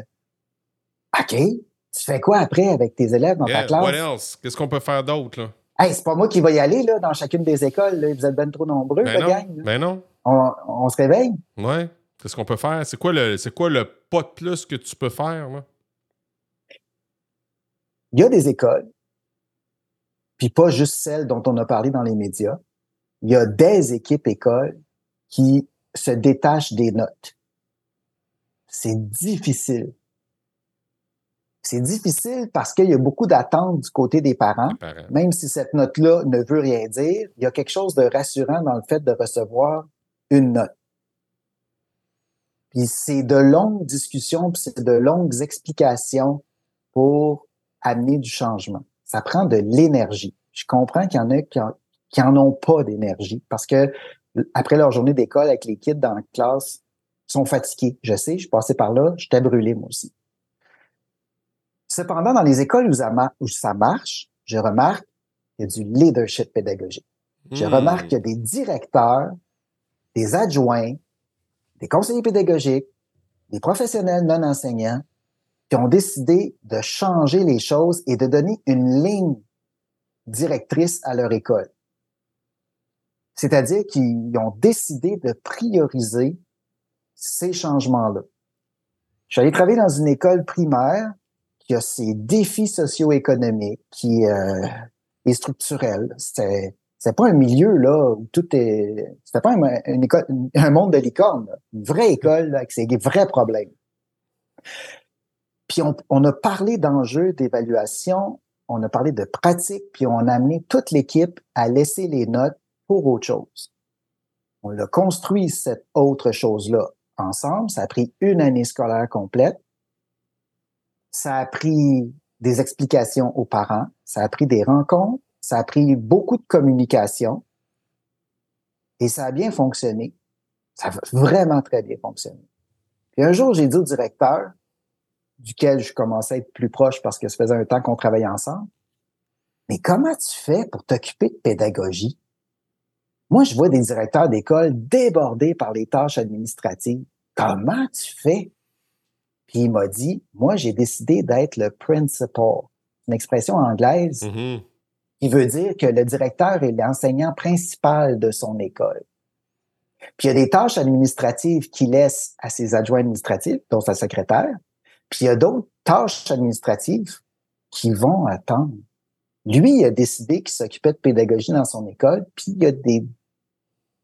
OK. Tu fais quoi après avec tes élèves dans ta classe? what else? Qu'est-ce qu'on peut faire d'autre, là? Hey, c'est pas moi qui va y aller là, dans chacune des écoles. là. Vous êtes bien trop nombreux, Ben non. gang. là. Ben non. On, on se réveille? Ouais. Qu'est-ce qu'on peut faire? C'est quoi le c'est quoi le pas de plus que tu peux faire, là? il y a des écoles, puis pas juste celles dont on a parlé dans les médias. Il y a des équipes écoles qui se détachent des notes. C'est difficile. C'est difficile parce qu'il y a beaucoup d'attentes du côté des parents. Même si cette note-là ne veut rien dire, il y a quelque chose de rassurant dans le fait de recevoir une note. Puis c'est de longues discussions, puis c'est de longues explications pour amener du changement. Ça prend de l'énergie. Je comprends qu'il y en a qui en, qui en ont pas d'énergie parce que après leur journée d'école avec les kids dans la classe, ils sont fatigués. Je sais, je suis passé par là, j'étais brûlé moi aussi. Cependant, dans les écoles où ça, mar- où ça marche, je remarque qu'il y a du leadership pédagogique. Je Hmm. remarque qu'il y a des directeurs, des adjoints, des conseillers pédagogiques, des professionnels non enseignants qui ont décidé de changer les choses et de donner une ligne directrice à leur école. C'est-à-dire qu'ils ont décidé de prioriser ces changements-là. Je suis allé travailler dans une école primaire qui a ses défis socio-économiques, qui euh, est structurel. C'était c'est pas un milieu là où tout est. C'était pas un, une école, monde de licorne. Une vraie école là, avec ses vrais problèmes. Puis on, on a parlé d'enjeux d'évaluation, on a parlé de pratique, puis on a amené toute l'équipe à laisser les notes pour autre chose. On l'a construit cette autre chose-là ensemble. Ça a pris une année scolaire complète. Ça a pris des explications aux parents. Ça a pris des rencontres. Ça a pris beaucoup de communication. Et ça a bien fonctionné. Ça a vraiment très bien fonctionné. Puis un jour, j'ai dit au directeur, duquel je commençais à être plus proche parce que ça faisait un temps qu'on travaillait ensemble, mais comment tu fais pour t'occuper de pédagogie? Moi, je vois des directeurs d'école débordés par les tâches administratives. Comment tu fais? Puis il m'a dit, moi, j'ai décidé d'être le principal. Une expression anglaise Mhm. qui veut dire que le directeur est l'enseignant principal de son école. Puis il y a des tâches administratives qu'il laisse à ses adjoints administratifs, dont sa secrétaire. Puis il y a d'autres tâches administratives qui vont attendre. Lui, il a décidé qu'il s'occupait de pédagogie dans son école, puis il y a des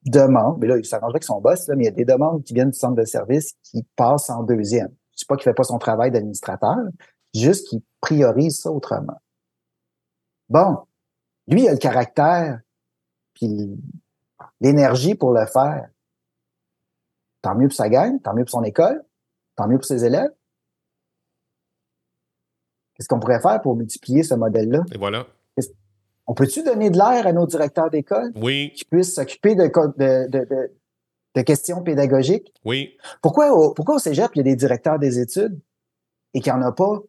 demandes, mais là, il s'arrangerait avec son boss, là, mais il y a des demandes qui viennent du centre de service qui passent en deuxième. Je sais pas qu'il fait pas son travail d'administrateur, juste qu'il priorise ça autrement. Bon, lui, il a le caractère, puis l'énergie pour le faire. Tant mieux pour sa gang, tant mieux pour son école, tant mieux pour ses élèves. Qu'est-ce qu'on pourrait faire pour multiplier ce modèle-là? Et voilà. On peut-tu donner de l'air à nos directeurs d'école? Oui. Qui puissent s'occuper de, de, de, de, questions pédagogiques? Oui. Pourquoi au, pourquoi au cégep, il y a des directeurs des études et qu'il n'y en a pas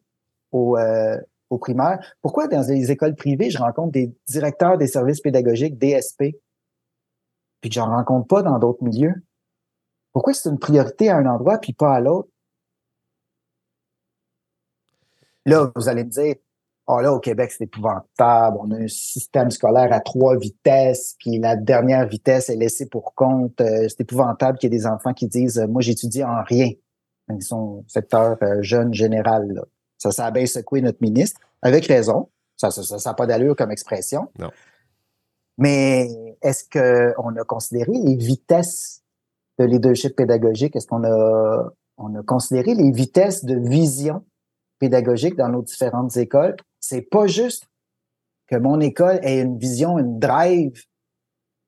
au, euh, au primaire? Pourquoi dans les écoles privées, je rencontre des directeurs des services pédagogiques, DSP, puis que j'en rencontre pas dans d'autres milieux? Pourquoi c'est une priorité à un endroit puis pas à l'autre? Là, vous allez me dire, oh là, au Québec, c'est épouvantable. On a un système scolaire à trois vitesses, puis la dernière vitesse est laissée pour compte. Euh, c'est épouvantable qu'il y ait des enfants qui disent, moi, j'étudie en rien. Ils sont secteur euh, jeune général. Là. Ça, ça a bien secoué notre ministre, avec raison. Ça n'a ça, ça, pas d'allure comme expression. Non. Mais est-ce qu'on a considéré les vitesses de leadership pédagogique? Est-ce qu'on a, on a considéré les vitesses de vision pédagogique dans nos différentes écoles? C'est pas juste que mon école ait une vision, une drive,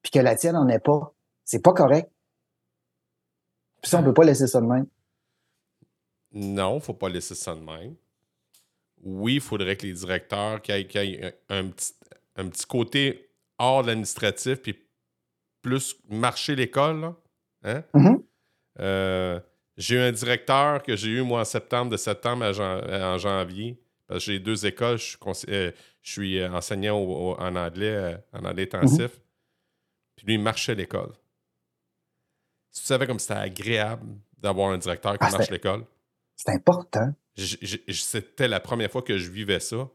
puis que la tienne n'en ait pas. C'est pas correct. Puis ça, on peut pas laisser ça de même. Non, faut pas laisser ça de même. Oui, il faudrait que les directeurs qui aient, un, petit, un petit côté hors de l'administratif, puis plus marcher l'école. Hein? Mm-hmm. Euh, j'ai eu un directeur que j'ai eu, moi, en septembre, de septembre à en janvier. Parce que j'ai deux écoles. Je suis, euh, je suis euh, enseignant en anglais, euh, en anglais intensif. Mhm. Puis lui, il marchait l'école. Tu savais comme c'était agréable d'avoir un directeur qui ah, marche l'école. C'est important. C'était la première fois que je vivais ça.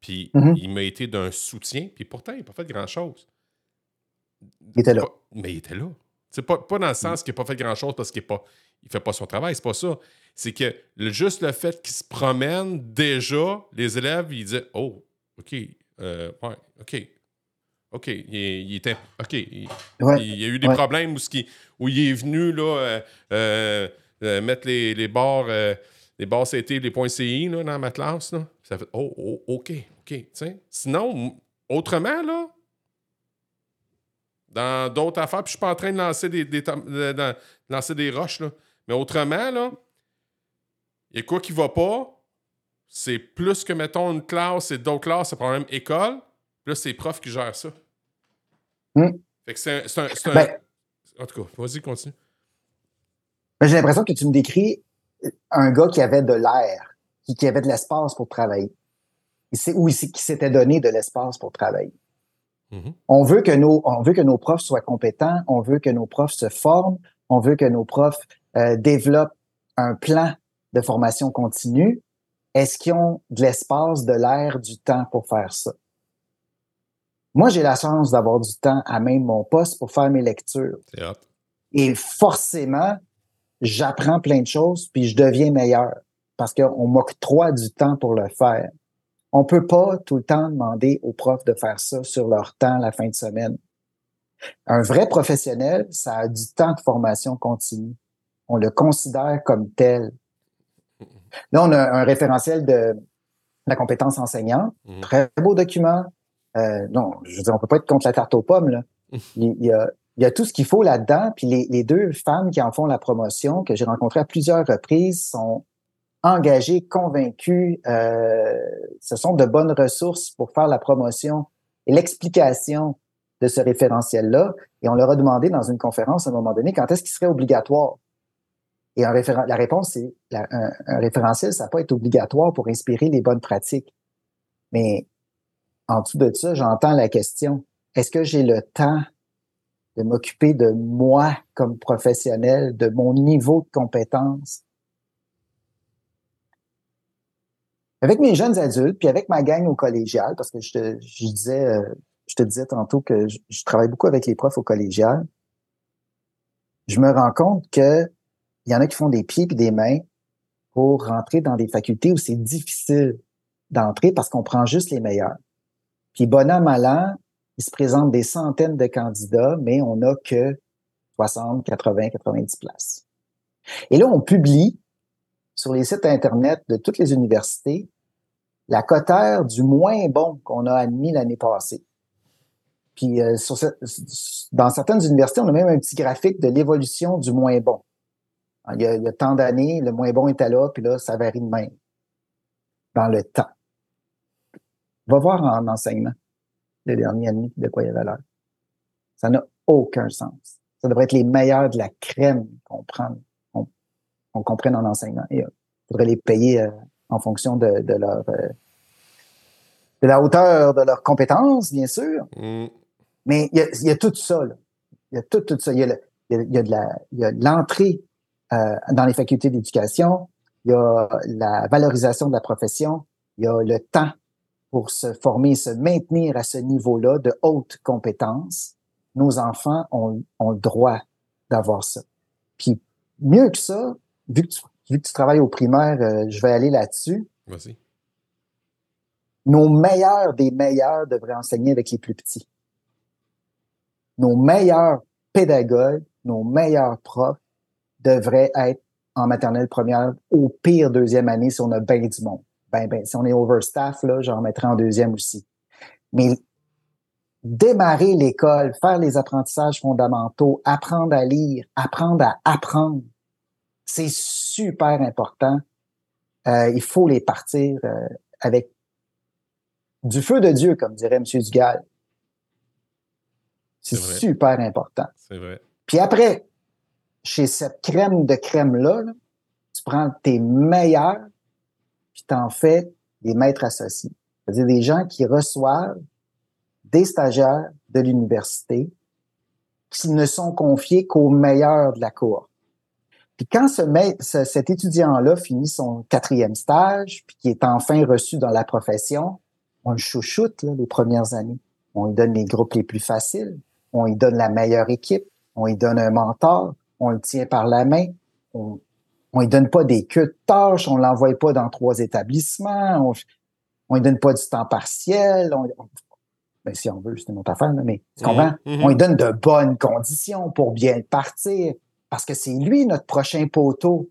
Puis mhm. il m'a été d'un soutien. Puis pourtant, il n'a pas fait grand-chose. Il était là. mais il était là. C'est pas, pas dans le sens qu'il n'a pas fait grand-chose parce qu'il il fait pas son travail. C'est pas ça. C'est que juste le fait qu'il se promène, déjà, les élèves, ils disent Oh, OK, euh, ouais, OK. OK, il, était. OK. Il, y a eu des problèmes où, qui, où, il est venu là, euh, euh, euh mettre les, les barres. les barres CT, les points CI là, dans ma classe. Là. Ça fait Oh, oh OK, OK. Sinon, autrement, là, dans d'autres affaires, puis je suis pas en train de lancer des, des, de lancer des roches, là. Mais autrement, là, il y a quoi qui va pas? C'est plus que, mettons, une classe et d'autres classes, c'est problème école. Puis là, c'est les profs qui gèrent ça. Hmm. Fait que c'est un. un, ben, en tout cas, vas-y, continue. Ben, j'ai l'impression que tu me décris un gars qui avait de l'air, qui, qui, avait de l'espace pour travailler. Ou qui s'était donné de l'espace pour travailler. On veut que nos, on veut que nos profs soient compétents, on veut que nos profs se forment, on veut que nos profs euh, développent un plan de formation continue, est-ce qu'ils ont de l'espace, de l'air, du temps pour faire ça? Moi, j'ai la chance d'avoir du temps à même mon poste pour faire mes lectures. Et forcément, j'apprends plein de choses, puis je deviens meilleur parce qu'on m'octroie du temps pour le faire. On peut pas tout le temps demander aux profs de faire ça sur leur temps la fin de semaine. Un vrai professionnel, ça a du temps de formation continue on le considère comme tel. Là, on a un référentiel de la compétence enseignante. Mhm. Très beau document. Euh, non, je veux dire, on peut pas être contre la tarte aux pommes. Là. <laughs> Il, y a, il y a tout ce qu'il faut là-dedans. Puis les, les, deux femmes qui en font la promotion, que j'ai rencontrées à plusieurs reprises, sont engagées, convaincues. Euh, ce sont de bonnes ressources pour faire la promotion et l'explication de ce référentiel-là. Et on leur a demandé dans une conférence à un moment donné quand est-ce qu'il serait obligatoire? Et un la réponse, c'est un, référentiel, ça pas être obligatoire pour inspirer les bonnes pratiques. Mais en dessous de ça, j'entends la question, est-ce que j'ai le temps de m'occuper de moi comme professionnel, de mon niveau de compétence? Avec mes jeunes adultes, puis avec ma gang au collégial, parce que je te, je disais, euh, je te disais tantôt que je, travaille beaucoup avec les profs au collégial. je me rends compte que il y en a qui font des pieds et des mains pour rentrer dans des facultés où c'est difficile d'entrer parce qu'on prend juste les meilleurs. Puis bon an, mal an, il se présente des centaines de candidats, mais on n'a que 60, 80, 90 places. Et là, on publie sur les sites Internet de toutes les universités la cotère du moins bon qu'on a admis l'année passée. Puis euh, dans certaines universités, on a même un petit graphique de l'évolution du moins bon. Il y, a, tant d'années, le moins bon était là, puis là, ça varie de même dans le temps. Va voir en enseignement les derniers années de quoi il y avait l'air. Ça n'a aucun sens. Ça devrait être les meilleurs de la crème qu'on prenne, qu'on comprenne en enseignement. Il euh, faudrait les payer euh, en fonction de, leur de la hauteur de leurs compétences, bien sûr. Mm. Mais il y, a, tout ça. Là. Il y a tout, tout ça. Il y a, de l'entrée euh, dans les facultés d'éducation, il y a la valorisation de la profession, il y a le temps pour se former, se maintenir à ce niveau-là de haute compétence. Nos enfants ont, le droit d'avoir ça. Puis mieux que ça, vu que tu, vu que tu travailles au primaire, euh, je vais aller là-dessus. Vas-y. Nos meilleurs des meilleurs devraient enseigner avec les plus petits nos meilleurs pédagogues, nos meilleurs profs devraient être en maternelle première, au pire deuxième année si on a bien du monde. Ben, ben, si on est overstaff, là, j'en mettrai en deuxième aussi. Mais démarrer l'école, faire les apprentissages fondamentaux, apprendre à lire, apprendre à apprendre, c'est super important. Euh, il faut les partir euh, avec du feu de Dieu, comme dirait M. Dugal. C'est super important. C'est vrai. Puis après, chez cette crème de crème-là, tu prends tes meilleurs, puis t'en fais des maîtres associés. C'est-à-dire des gens qui reçoivent des stagiaires de l'université qui ne sont confiés qu'aux meilleurs de la cour. Puis quand ce, cet étudiant-là finit son quatrième stage, puis qui est enfin reçu dans la profession, on le chouchoute là, les premières années. On lui donne les groupes les plus faciles on lui donne la meilleure équipe, on lui donne un mentor, on le tient par la main, on, on lui donne pas des queues de tâches, on l'envoie pas dans trois établissements, on, on lui donne pas du temps partiel, on, ben, si on veut, c'est une autre affaire, mais tu comprends? Mhm. On lui donne de bonnes conditions pour bien partir, parce que c'est lui notre prochain poteau.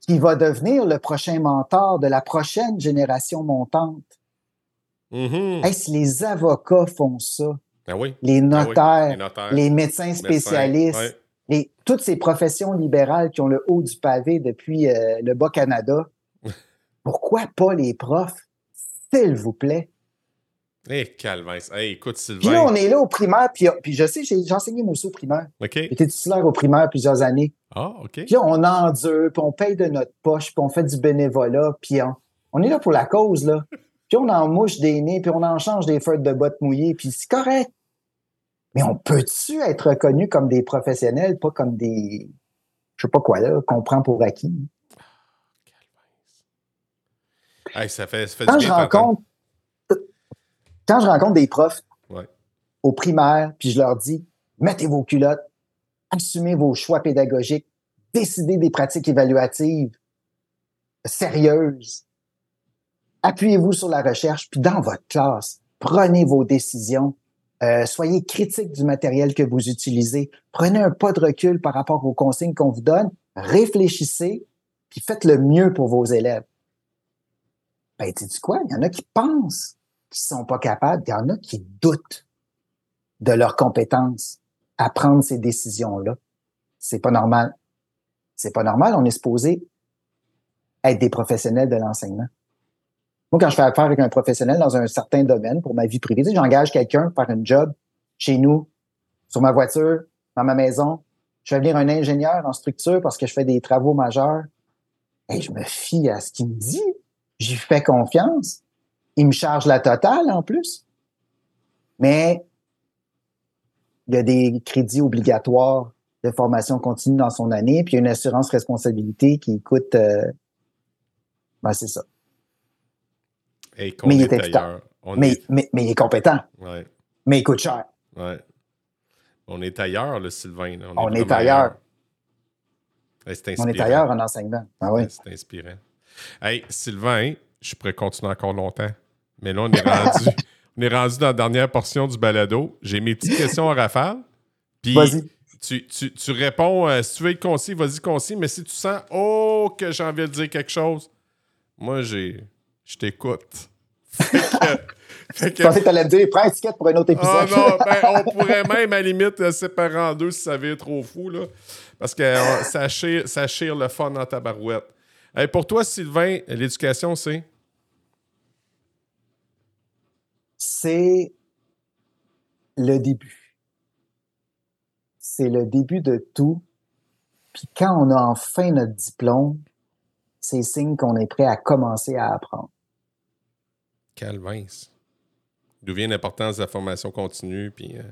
Qui va devenir le prochain mentor de la prochaine génération montante. si les avocats font ça, ben les, notaires, les, médecins spécialistes, toutes ces professions libérales qui ont le haut du pavé depuis euh, le Bas-Canada. <laughs> Pourquoi pas les profs? S'il vous plaît? Hé, hey, calme. écoute, Sylvain. Puis là, on est là au primaire, puis, puis je sais, j'ai enseigné moi aussi au primaire. OK. J'étais titulaire au primaire plusieurs années. Ah, OK. Puis là, on endure, puis on paye de notre poche, puis on fait du bénévolat, puis on, on est là pour la cause, là. Puis on en mouche des nez, puis on en change des feuilles de bottes mouillées, puis c'est correct. Mais on peut-tu être reconnu comme des professionnels, pas comme des, je sais pas quoi là, qu'on prend pour acquis? ça fait, ça fait quand, je rencontre, quand je rencontre des profs au primaire, puis je leur dis, mettez vos culottes, assumez vos choix pédagogiques, décidez des pratiques évaluatives sérieuses, appuyez-vous sur la recherche, puis dans votre classe, prenez vos décisions euh, soyez critique du matériel que vous utilisez. Prenez un pas de recul par rapport aux consignes qu'on vous donne. Réfléchissez, puis faites le mieux pour vos élèves. Ben, tu quoi? Il y en a qui pensent qu'ils sont pas capables. Il y en a qui doutent de leurs compétences à prendre ces décisions-là. C'est pas normal. C'est pas normal. On est supposé être des professionnels de l'enseignement. Moi, quand je fais affaire avec un professionnel dans un certain domaine pour ma vie privée, j'engage quelqu'un pour faire un job chez nous, sur ma voiture, dans ma maison. Je fais venir un ingénieur en structure parce que je fais des travaux majeurs. Et je me fie à ce qu'il me dit. J'y fais confiance. Il me charge la totale en plus. Mais il y a des crédits obligatoires de formation continue dans son année, puis il y a une assurance responsabilité qui coûte, euh, ben c'est ça, mais il est efficace. Mais, mais, mais, il est compétent. Ouais. Mais il coûte cher. Ouais. On est ailleurs, le Sylvain. On, est, ailleurs. on est ailleurs en enseignement. Ah oui. C'est inspirant. Hey, Sylvain, je pourrais continuer encore longtemps. Mais là, on est rendu, <laughs> on est rendu dans la dernière portion du balado. J'ai mes petites questions à rafale. Vas-y. Tu, tu, tu, réponds, euh, si tu veux être concis, vas-y concis, mais si tu sens, oh, que j'ai envie de dire quelque chose, moi, j'ai, je t'écoute. <laughs> Fait que, <laughs> je pensais que t'allais me dire, prends étiquette pour un autre épisode. Oh non, ben, on pourrait même, à la limite, séparer en deux si ça vient trop fou, là. Parce que euh, ça, chire, ça chire le fun dans ta barouette. Et pour toi, Sylvain, l'éducation, c'est? C'est le début. C'est le début de tout. Puis quand on a enfin notre diplôme, c'est signe qu'on est prêt à commencer à apprendre. Calvin. D'où vient l'importance de la formation continue? Puis, euh?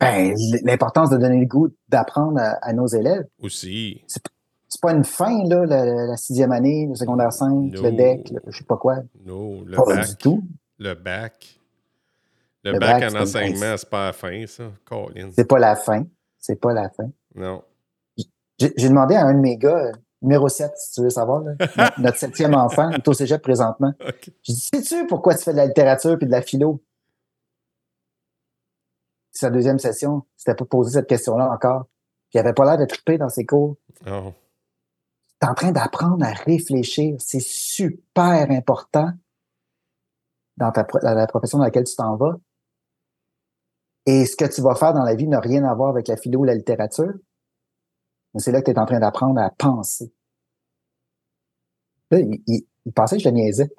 ben, l'importance de donner le goût d'apprendre à, nos élèves. Aussi. C'est pas une fin, là, la, sixième année, le secondaire 5, le DEC, je je sais pas quoi. Non, le pas du tout. Le bac. Le, bac, en enseignement, c'est pas la fin, ça. C'est pas la fin. C'est pas la fin. Non. J'ai demandé à un de mes gars, numéro 7, si tu veux savoir, <laughs> notre, septième enfant, il est au cégep présentement. J'ai dit, sais-tu pourquoi tu fais de la littérature et de la philo? Sa deuxième session, c'était pas poser cette question-là encore. Puis il avait pas l'air de triper dans ses cours. Oh. Tu es en train d'apprendre à réfléchir. C'est super important dans, ta, dans la profession dans laquelle tu t'en vas. Et ce que tu vas faire dans la vie n'a rien à voir avec la philo ou la littérature. Mais c'est là que tu es en train d'apprendre à penser. Là, il, pensait que je le niaisais.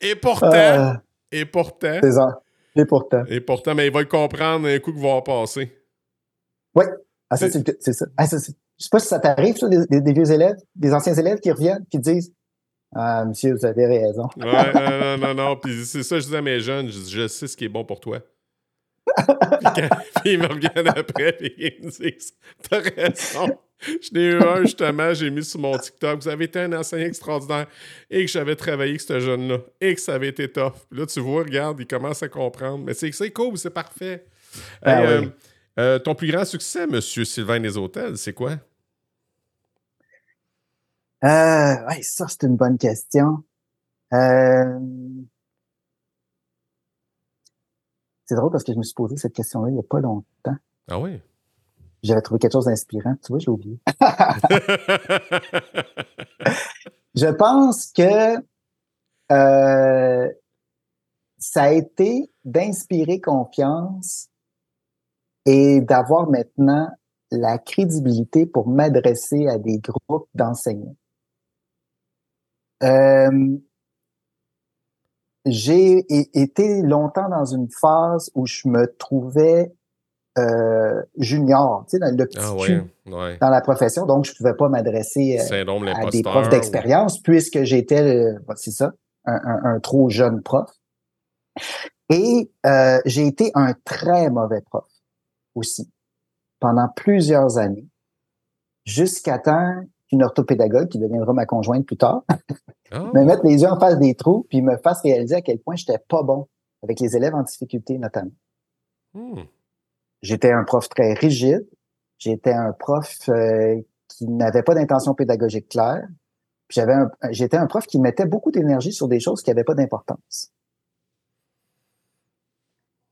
et pourtant, euh, et pourtant. C'est ça. Et pourtant. Et pourtant, mais il va le comprendre un coup qu'il va passer. Oui. Ah, ça, c'est ça. Ah, ça je sais pas si ça t'arrive, des, des, vieux élèves, des anciens élèves qui reviennent, qui disent Ah, monsieur, vous avez raison. ouais, non, non, non, non. Puis c'est ça, je disais à mes jeunes, je, je sais ce qui est bon pour toi puis, <laughs> <laughs> ils me reviennent après et ils me disent T'as raison. Je n'ai eu un justement, j'ai mis sur mon TikTok. Vous avez été un enseignant extraordinaire et que j'avais travaillé avec ce jeune-là et que ça avait été tough. Puis là, tu vois, regarde, il commence à comprendre. Mais c'est cool, c'est parfait. Ah euh, euh, ton plus grand succès, monsieur Sylvain des Hôtels, c'est quoi? Euh, ouais, ça, c'est une bonne question. Euh, C'est drôle parce que je me suis posé cette question-là il n'y a pas longtemps. Ah oui? J'avais trouvé quelque chose d'inspirant. Tu vois, j'ai oublié. <laughs> <laughs> je pense que euh, ça a été d'inspirer confiance et d'avoir maintenant la crédibilité pour m'adresser à des groupes d'enseignants. Euh, j'ai été longtemps dans une phase où je me trouvais euh, junior, tu sais, dans le petit ah dans la profession, donc je pouvais pas m'adresser euh, à des profs d'expérience puisque j'étais, c'est ça, un, trop jeune prof. Et euh, j'ai été un très mauvais prof aussi pendant plusieurs années, jusqu'à temps qu'une orthopédagogue qui deviendra ma conjointe plus tard Ah. me mettre les yeux en face des trous, puis me fasse réaliser à quel point j'étais pas bon avec les élèves en difficulté notamment. Hmm. J'étais un prof très rigide. J'étais un prof euh, qui n'avait pas d'intention pédagogique claire. j'avais j'étais un prof qui mettait beaucoup d'énergie sur des choses qui n'avaient pas d'importance.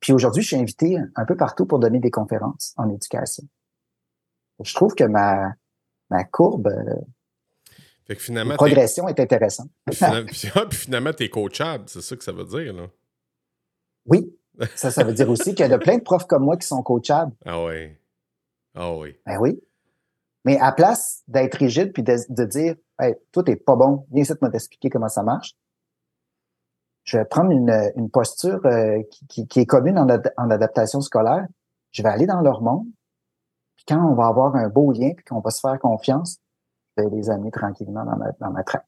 Puis aujourd'hui, je suis invité un peu partout pour donner des conférences en éducation. Je trouve que ma, ma courbe euh, fait que finalement. La progression est intéressante. <laughs> Puis finalement, tu es coachable, c'est ça que ça veut dire, là. Oui. Ça, ça veut dire aussi qu'il y a plein de profs comme moi qui sont coachables. Ah oui. Ah oui. Ben oui. Mais à place d'être rigide puis de, dire Hey, toi, t'es pas bon, viens ici de t'expliquer comment ça marche. Je vais prendre une, posture euh, qui, est commune en, en, adaptation scolaire. Je vais aller dans leur monde. Puis quand on va avoir un beau lien puis qu'on va se faire confiance, des années tranquillement dans ma, dans ma traque.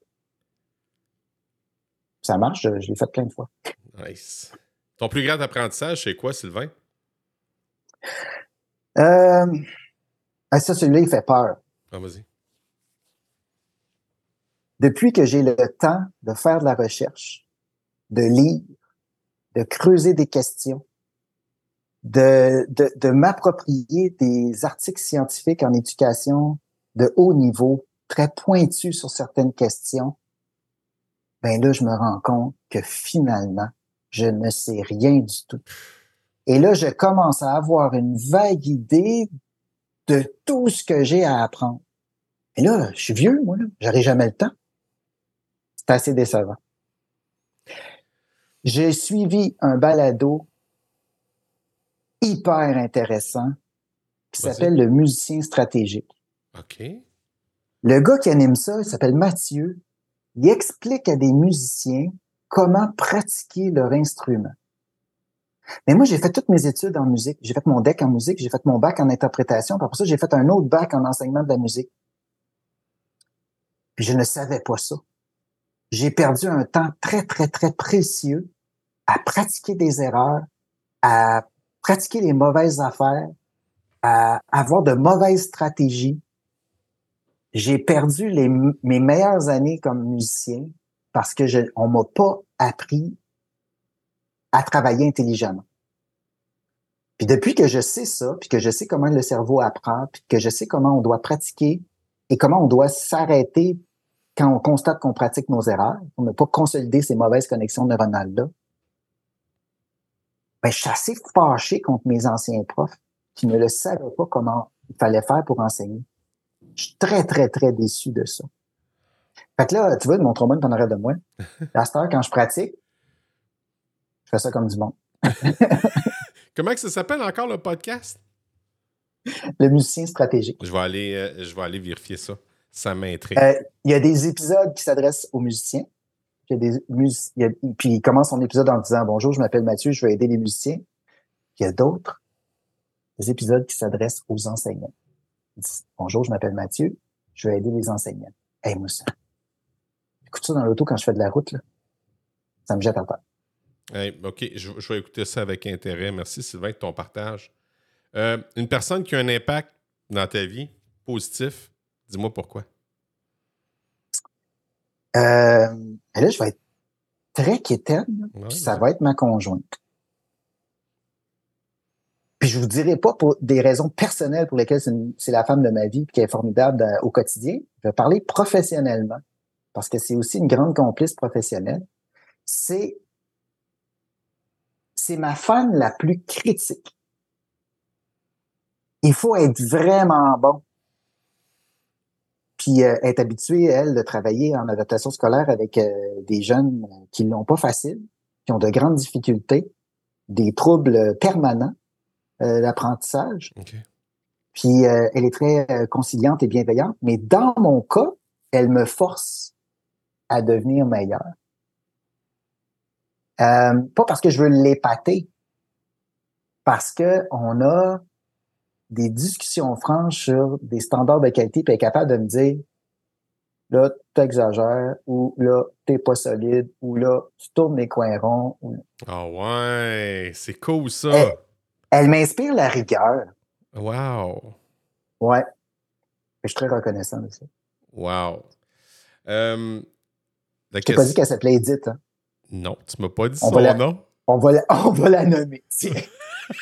Ça marche, je, l'ai fait plein de fois. Nice. Ton plus grand apprentissage, c'est quoi, Sylvain? Euh, ah, ça, celui-là, il fait peur. Ah, vas-y. Depuis que j'ai le temps de faire de la recherche, de lire, de creuser des questions, de, de, m'approprier des articles scientifiques en éducation de haut niveau, très pointus sur certaines questions, ben là, je me rends compte que finalement, je ne sais rien du tout. Et là, je commence à avoir une vague idée de tout ce que j'ai à apprendre. Et là, je suis vieux, moi, j'aurai jamais le temps. C'est assez décevant. J'ai suivi un balado hyper intéressant qui s'appelle Le musicien stratégique. OK. Le gars qui anime ça, il s'appelle Mathieu. Il explique à des musiciens comment pratiquer leur instrument. Mais moi, j'ai fait toutes mes études en musique. J'ai fait mon deck en musique, j'ai fait mon bac en interprétation, puis après ça, j'ai fait un autre bac en enseignement de la musique. Puis je ne savais pas ça. J'ai perdu un temps très, très, très précieux à pratiquer des erreurs, à pratiquer les mauvaises affaires, à avoir de mauvaises stratégies. J'ai perdu mes meilleures années comme musicien parce que je, on m'a pas appris à travailler intelligemment. Puis depuis que je sais ça, puis que je sais comment le cerveau apprend, puis que je sais comment on doit pratiquer et comment on doit s'arrêter quand on constate qu'on pratique nos erreurs, pour ne pas consolider ces mauvaises connexions neuronales-là, ben, je suis assez fâché contre mes anciens profs qui ne le savaient pas comment il fallait faire pour enseigner. Je suis très, très, très déçu de ça. Fait que là, tu vois, mon trombone t'en arrête de moi. <laughs> À cette heure, quand je pratique, je fais ça comme du monde. <laughs> Comment que ça s'appelle encore le podcast? Le musicien stratégique. Je vais aller, euh, je vais aller vérifier ça. Ça m'intrigue. Euh, il y a des épisodes qui s'adressent aux musiciens. Il y a des mus puis il commence son épisode en disant Bonjour, je m'appelle Mathieu, je vais aider les musiciens. il y a d'autres des épisodes qui s'adressent aux enseignants. Bonjour, je m'appelle Mathieu, je vais aider les enseignants. Hey Moussa, écoute ça dans l'auto quand je fais de la route, là. ça me jette à terre. OK, je, vais écouter ça avec intérêt. Merci, Sylvain, de ton partage. Euh, une personne qui a un impact dans ta vie positif, dis-moi pourquoi. Euh, là, je vais être très quétaine, puis ça va être ma conjointe. Puis je vous dirai pas pour des raisons personnelles pour lesquelles c'est la femme de ma vie qui est formidable euh, au quotidien. Je vais parler professionnellement parce que c'est aussi une grande complice professionnelle. C'est c'est ma fan la plus critique. Il faut être vraiment bon. Puis euh, être habituée, elle, de travailler en adaptation scolaire avec euh, des jeunes qui l'ont pas facile, qui ont de grandes difficultés, des troubles permanents euh, d'apprentissage. Puis elle est très conciliante et bienveillante, mais dans mon cas, elle me force à devenir meilleure. Euh, pas parce que je veux l'épater, parce que on a des discussions franches sur des standards de qualité, puis être capable de me dire là, t'exagères, ou là, t'es pas solide, ou là, tu tournes les coins ronds. Ah ouais, c'est cool ça. Elle, m'inspire la rigueur. Wow. Ouais. Je suis très reconnaissant de ça. Wow. Euh, tu pas dit qu'elle s'appelait Edith, hein? Non, tu m'as pas dit son nom. On va, la, <laughs> on va la nommer. <laughs>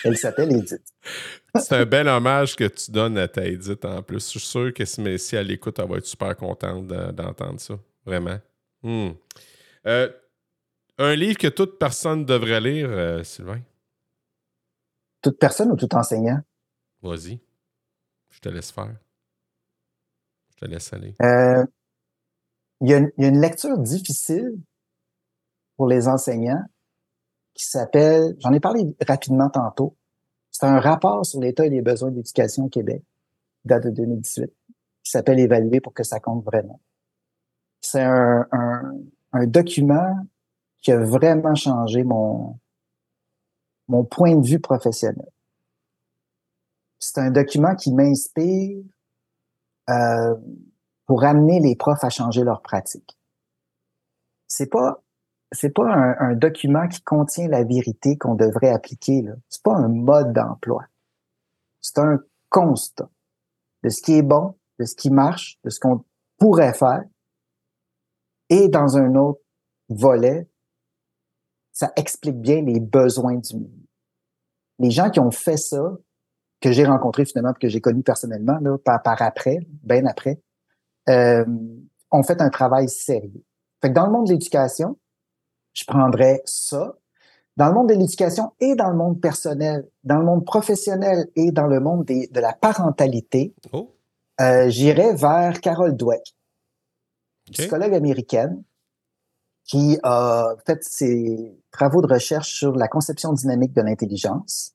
Elle s'appelle Edith. C'est un bel hommage que tu donnes à ta Edith en plus. Je suis sûr que si, si elle écoute, elle va être super contente d'entendre ça. Vraiment. Hmm. Euh, un livre que toute personne devrait lire, euh, Sylvain? Toute personne ou tout enseignant? Vas-y. Je te laisse faire. Je te laisse aller. Euh, il y, a une lecture difficile pour les enseignants qui s'appelle, j'en ai parlé rapidement tantôt, c'est un rapport sur l'état et les besoins d'éducation au Québec, date de 2018, qui s'appelle Évaluer pour que ça compte vraiment. C'est un, un, document qui a vraiment changé mon, mon point de vue professionnel. C'est un document qui m'inspire euh, pour amener les profs à changer leur pratique. C'est pas c'est pas un, document qui contient la vérité qu'on devrait appliquer. Là. C'est pas un mode d'emploi. C'est un constat de ce qui est bon, de ce qui marche, de ce qu'on pourrait faire. Et dans un autre volet, ça explique bien les besoins du milieu. Les gens qui ont fait ça, que j'ai rencontrés finalement, que j'ai connus personnellement, là, par, par après, bien après, euh, ont fait un travail sérieux. Fait que dans le monde de l'éducation, je prendrais ça. Dans le monde de l'éducation et dans le monde personnel, dans le monde professionnel et dans le monde des, de la parentalité, oh. euh, j'irais vers Carol Dweck, psychologue américaine, qui a fait ses travaux de recherche sur la conception dynamique de l'intelligence.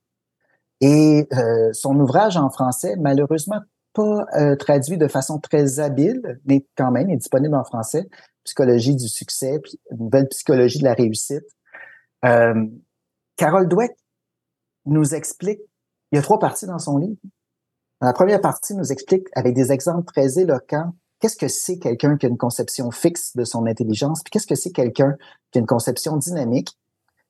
Et euh, son ouvrage en français, malheureusement euh, traduit de façon très habile, mais quand même est disponible en français, Psychologie du succès, puis Nouvelle psychologie de la réussite. Euh, Carole Dweck nous explique, il y a trois parties dans son livre. la première partie nous explique avec des exemples très éloquents qu'est-ce que c'est quelqu'un qui a une conception fixe de son intelligence, puis qu'est-ce que c'est quelqu'un qui a une conception dynamique,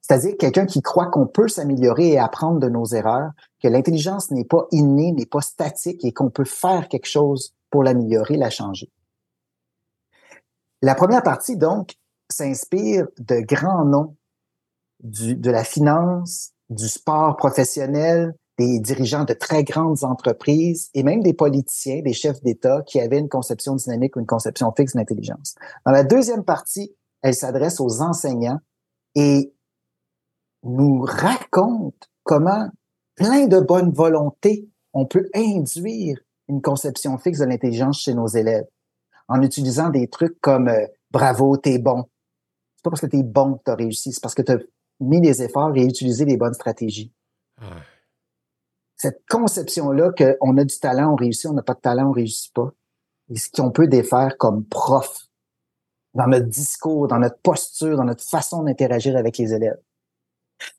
c'est-à-dire quelqu'un qui croit qu'on peut s'améliorer et apprendre de nos erreurs, que l'intelligence n'est pas innée, n'est pas statique et qu'on peut faire quelque chose pour l'améliorer, la changer. La première partie, donc, s'inspire de grands noms de la finance, du sport professionnel, des dirigeants de très grandes entreprises et même des politiciens, des chefs d'État qui avaient une conception dynamique ou une conception fixe de l'intelligence. Dans la deuxième partie, elle s'adresse aux enseignants et nous raconte comment plein de bonne volonté on peut induire une conception fixe de l'intelligence chez nos élèves en utilisant des trucs comme euh, bravo, t'es bon. C'est pas parce que t'es bon que t'as réussi, c'est parce que t'as mis des efforts et utilisé les bonnes stratégies. Cette conception-là qu'on a du talent, on réussit, on n'a pas de talent, on réussit pas. Et ce qu'on peut défaire comme prof dans notre discours, dans notre posture, dans notre façon d'interagir avec les élèves.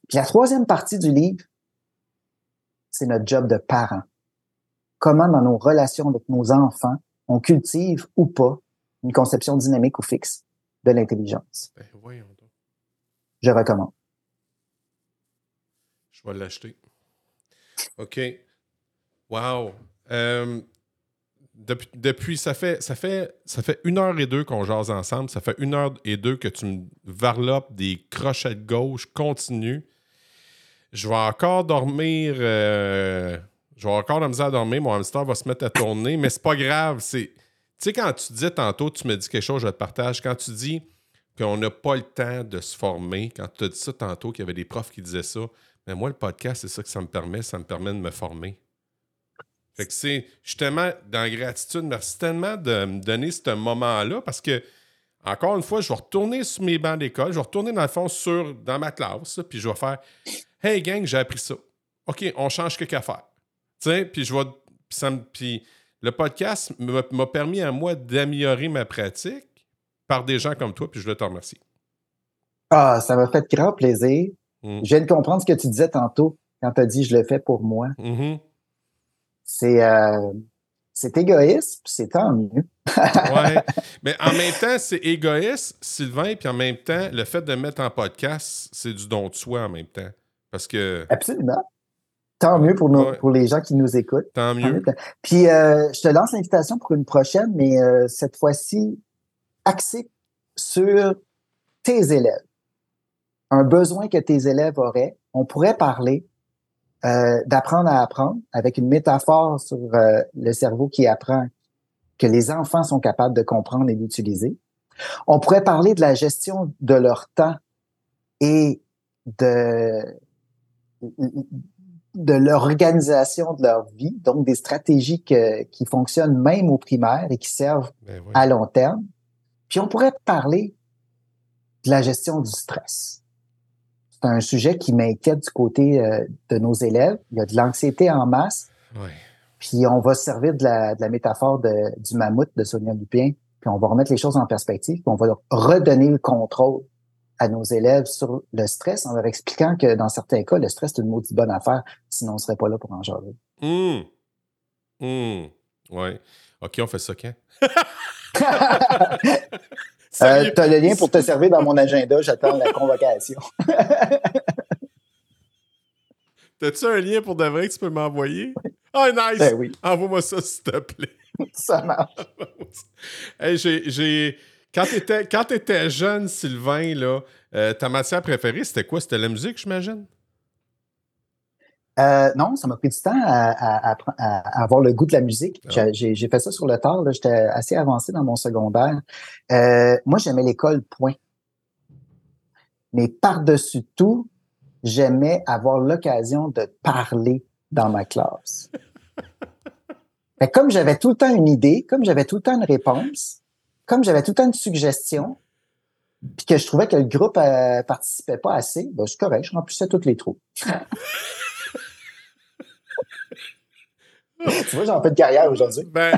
Puis la troisième partie du livre, c'est notre job de parent. Comment dans nos relations avec nos enfants, on cultive ou pas une conception dynamique ou fixe de l'intelligence. Ben, Je recommande. Je vais l'acheter. OK. Wow. Euh, depuis, ça fait ça fait une heure et deux qu'on jase ensemble. Ça fait une heure et deux que tu me varlopes des crochets de gauche continue. Je vais encore dormir euh, je vais encore la misère à dormir, mon hamster va se mettre à tourner, mais c'est pas grave. Tu sais, quand tu disais tantôt, tu me dis quelque chose, je te partage. Quand tu dis qu'on n'a pas le temps de se former, quand tu as dit ça tantôt, qu'il y avait des profs qui disaient ça, mais moi, le podcast, c'est ça que ça me permet. Ça me permet de me former. Fait que c'est justement dans gratitude, merci tellement de me donner ce moment-là parce que, encore une fois, je vais retourner sur mes bancs d'école, je vais retourner dans le fond sur, dans ma classe, puis je vais faire Hey gang, j'ai appris ça. OK, on change quelques affaires. Tu sais, puis je vois. Puis le podcast m'a permis à moi d'améliorer ma pratique par des gens comme toi, puis je le te remercie. Ah, ça m'a fait grand plaisir. Mm. Je viens de comprendre ce que tu disais tantôt quand tu as dit je le fais pour moi. Mm-hmm. C'est euh, c'est égoïste, puis c'est tant mieux. ouais. <laughs> Mais en même temps, c'est égoïste, Sylvain, puis en même temps, le fait de mettre en podcast, c'est du don de soi en même temps. Parce que. Absolument. Tant mieux pour les gens qui nous écoutent. Tant mieux. Puis, euh, je te lance l'invitation pour une prochaine, mais euh, cette fois-ci, axée sur tes élèves. Un besoin que tes élèves auraient. On pourrait parler euh, d'apprendre à apprendre avec une métaphore sur le cerveau qui apprend que les enfants sont capables de comprendre et d'utiliser. On pourrait parler de la gestion de leur temps et de de l'organisation de leur vie, donc des stratégies qui fonctionnent même au primaire et qui servent ben à long terme. Puis on pourrait parler de la gestion du stress. C'est un sujet qui m'inquiète du côté euh, de nos élèves. Il y a de l'anxiété en masse. Puis on va se servir de la, de la métaphore de, du mammouth de Sonia Lupien, puis on va remettre les choses en perspective, puis on va leur redonner le contrôle à nos élèves sur le stress en leur expliquant que dans certains cas, le stress, c'est une maudite bonne affaire, sinon on ne serait pas là pour en jaser. Hum! Hum! Ouais. OK, on fait ça quand? <laughs> <laughs> euh, tu as le lien pour te servir dans mon agenda, j'attends la convocation. <laughs> T'as-tu un lien pour de vrai que tu peux m'envoyer? Ah, nice! Ben oui. Envoie-moi ça, s'il te plaît. <laughs> ça marche. <laughs> hey, j'ai quand tu étais, jeune, Sylvain, là, euh, ta matière préférée, c'était quoi? C'était la musique, j'imagine? Euh, non, ça m'a pris du temps à, avoir le goût de la musique. Ah. J'ai fait ça sur le tard. J'étais assez avancé dans mon secondaire. Euh, moi, j'aimais l'école, point. Mais par-dessus tout, j'aimais avoir l'occasion de parler dans ma classe. <laughs> comme j'avais tout le temps une idée, comme j'avais tout le temps une réponse, comme j'avais tout le temps une suggestion, puis que je trouvais que le groupe euh, participait pas assez, ben, c'est correct, je remplissais tous les trous. <laughs> tu vois, j'en fais de carrière aujourd'hui. ben,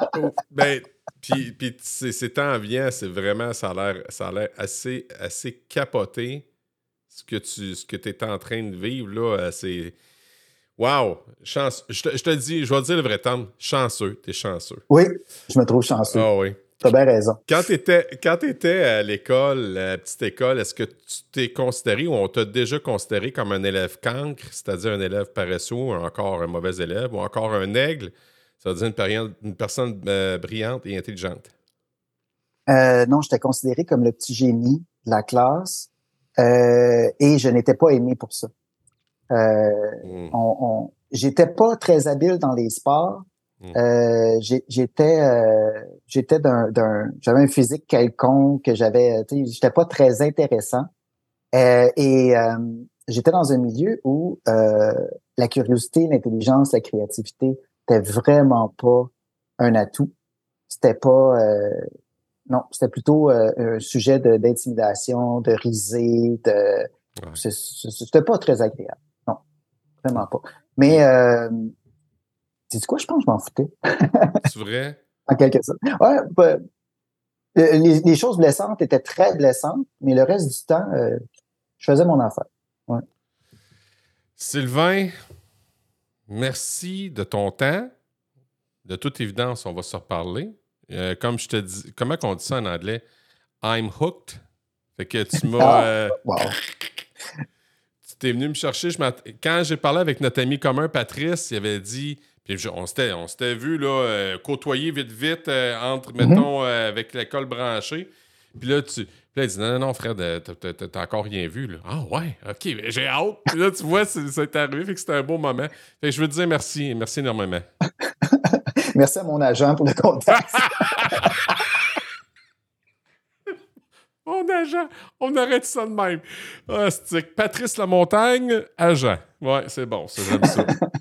<laughs> ben puis, puis c'est temps vient, c'est vraiment, ça a l'air assez, assez capoté ce que tu ce que es en train de vivre, là. Euh, c'est. Wow! Chance. Je te, je te, dis, je vais te dire le vrai terme, chanceux. T'es chanceux. Oui, je me trouve chanceux. Ah oui. T'as bien raison. Quand tu étais, à l'école, la petite école, est-ce que tu t'es considéré ou on t'a déjà considéré comme un élève cancre, c'est-à-dire un élève paresseux, ou encore un mauvais élève, ou encore un aigle, c'est-à-dire une, une personne euh, brillante et intelligente? Euh, non, j'étais considéré comme le petit génie de la classe euh, et je n'étais pas aimé pour ça. Hmm. on, j'étais pas très habile dans les sports. Mm. Euh, j'étais euh, j'étais d'un j'avais un physique quelconque que j'avais j'étais pas très intéressant. Euh, et j'étais dans un milieu où la curiosité l'intelligence la créativité c'était vraiment pas un atout. C'était pas non c'était plutôt un sujet d'intimidation de, risée de c'était pas très agréable. Non vraiment pas. Mais c'est quoi, je pense que je m'en foutais. C'est vrai? <laughs> en quelque sorte. Ouais, bah, euh, les, choses blessantes étaient très blessantes, mais le reste du temps, euh, je faisais mon affaire. Ouais. Sylvain, merci de ton temps. De toute évidence, on va se reparler. Euh, comme je te dis, comment on dit ça en anglais? I'm hooked. Fait que tu m'as. <laughs> Ah, wow. tu t'es venu me chercher. Je quand j'ai parlé avec notre ami commun Patrice, il avait dit on s'était vu là, euh, côtoyer vite, vite euh, entre, mhm. mettons, euh, avec l'école branchée. Puis là, tu. Puis là, il dit Non, non, non, frère, t'as encore rien vu. Là. Ah ouais, ok, j'ai hâte. Puis là, tu vois, c'est arrivé, fait que c'était un beau moment. Fait que je veux te dire merci, merci énormément. <laughs> merci à mon agent pour le contact. <laughs> mon agent, on arrête ça de même. Ah, Patrice Lamontagne, agent. Ouais, c'est bon, ça, j'aime ça. <laughs>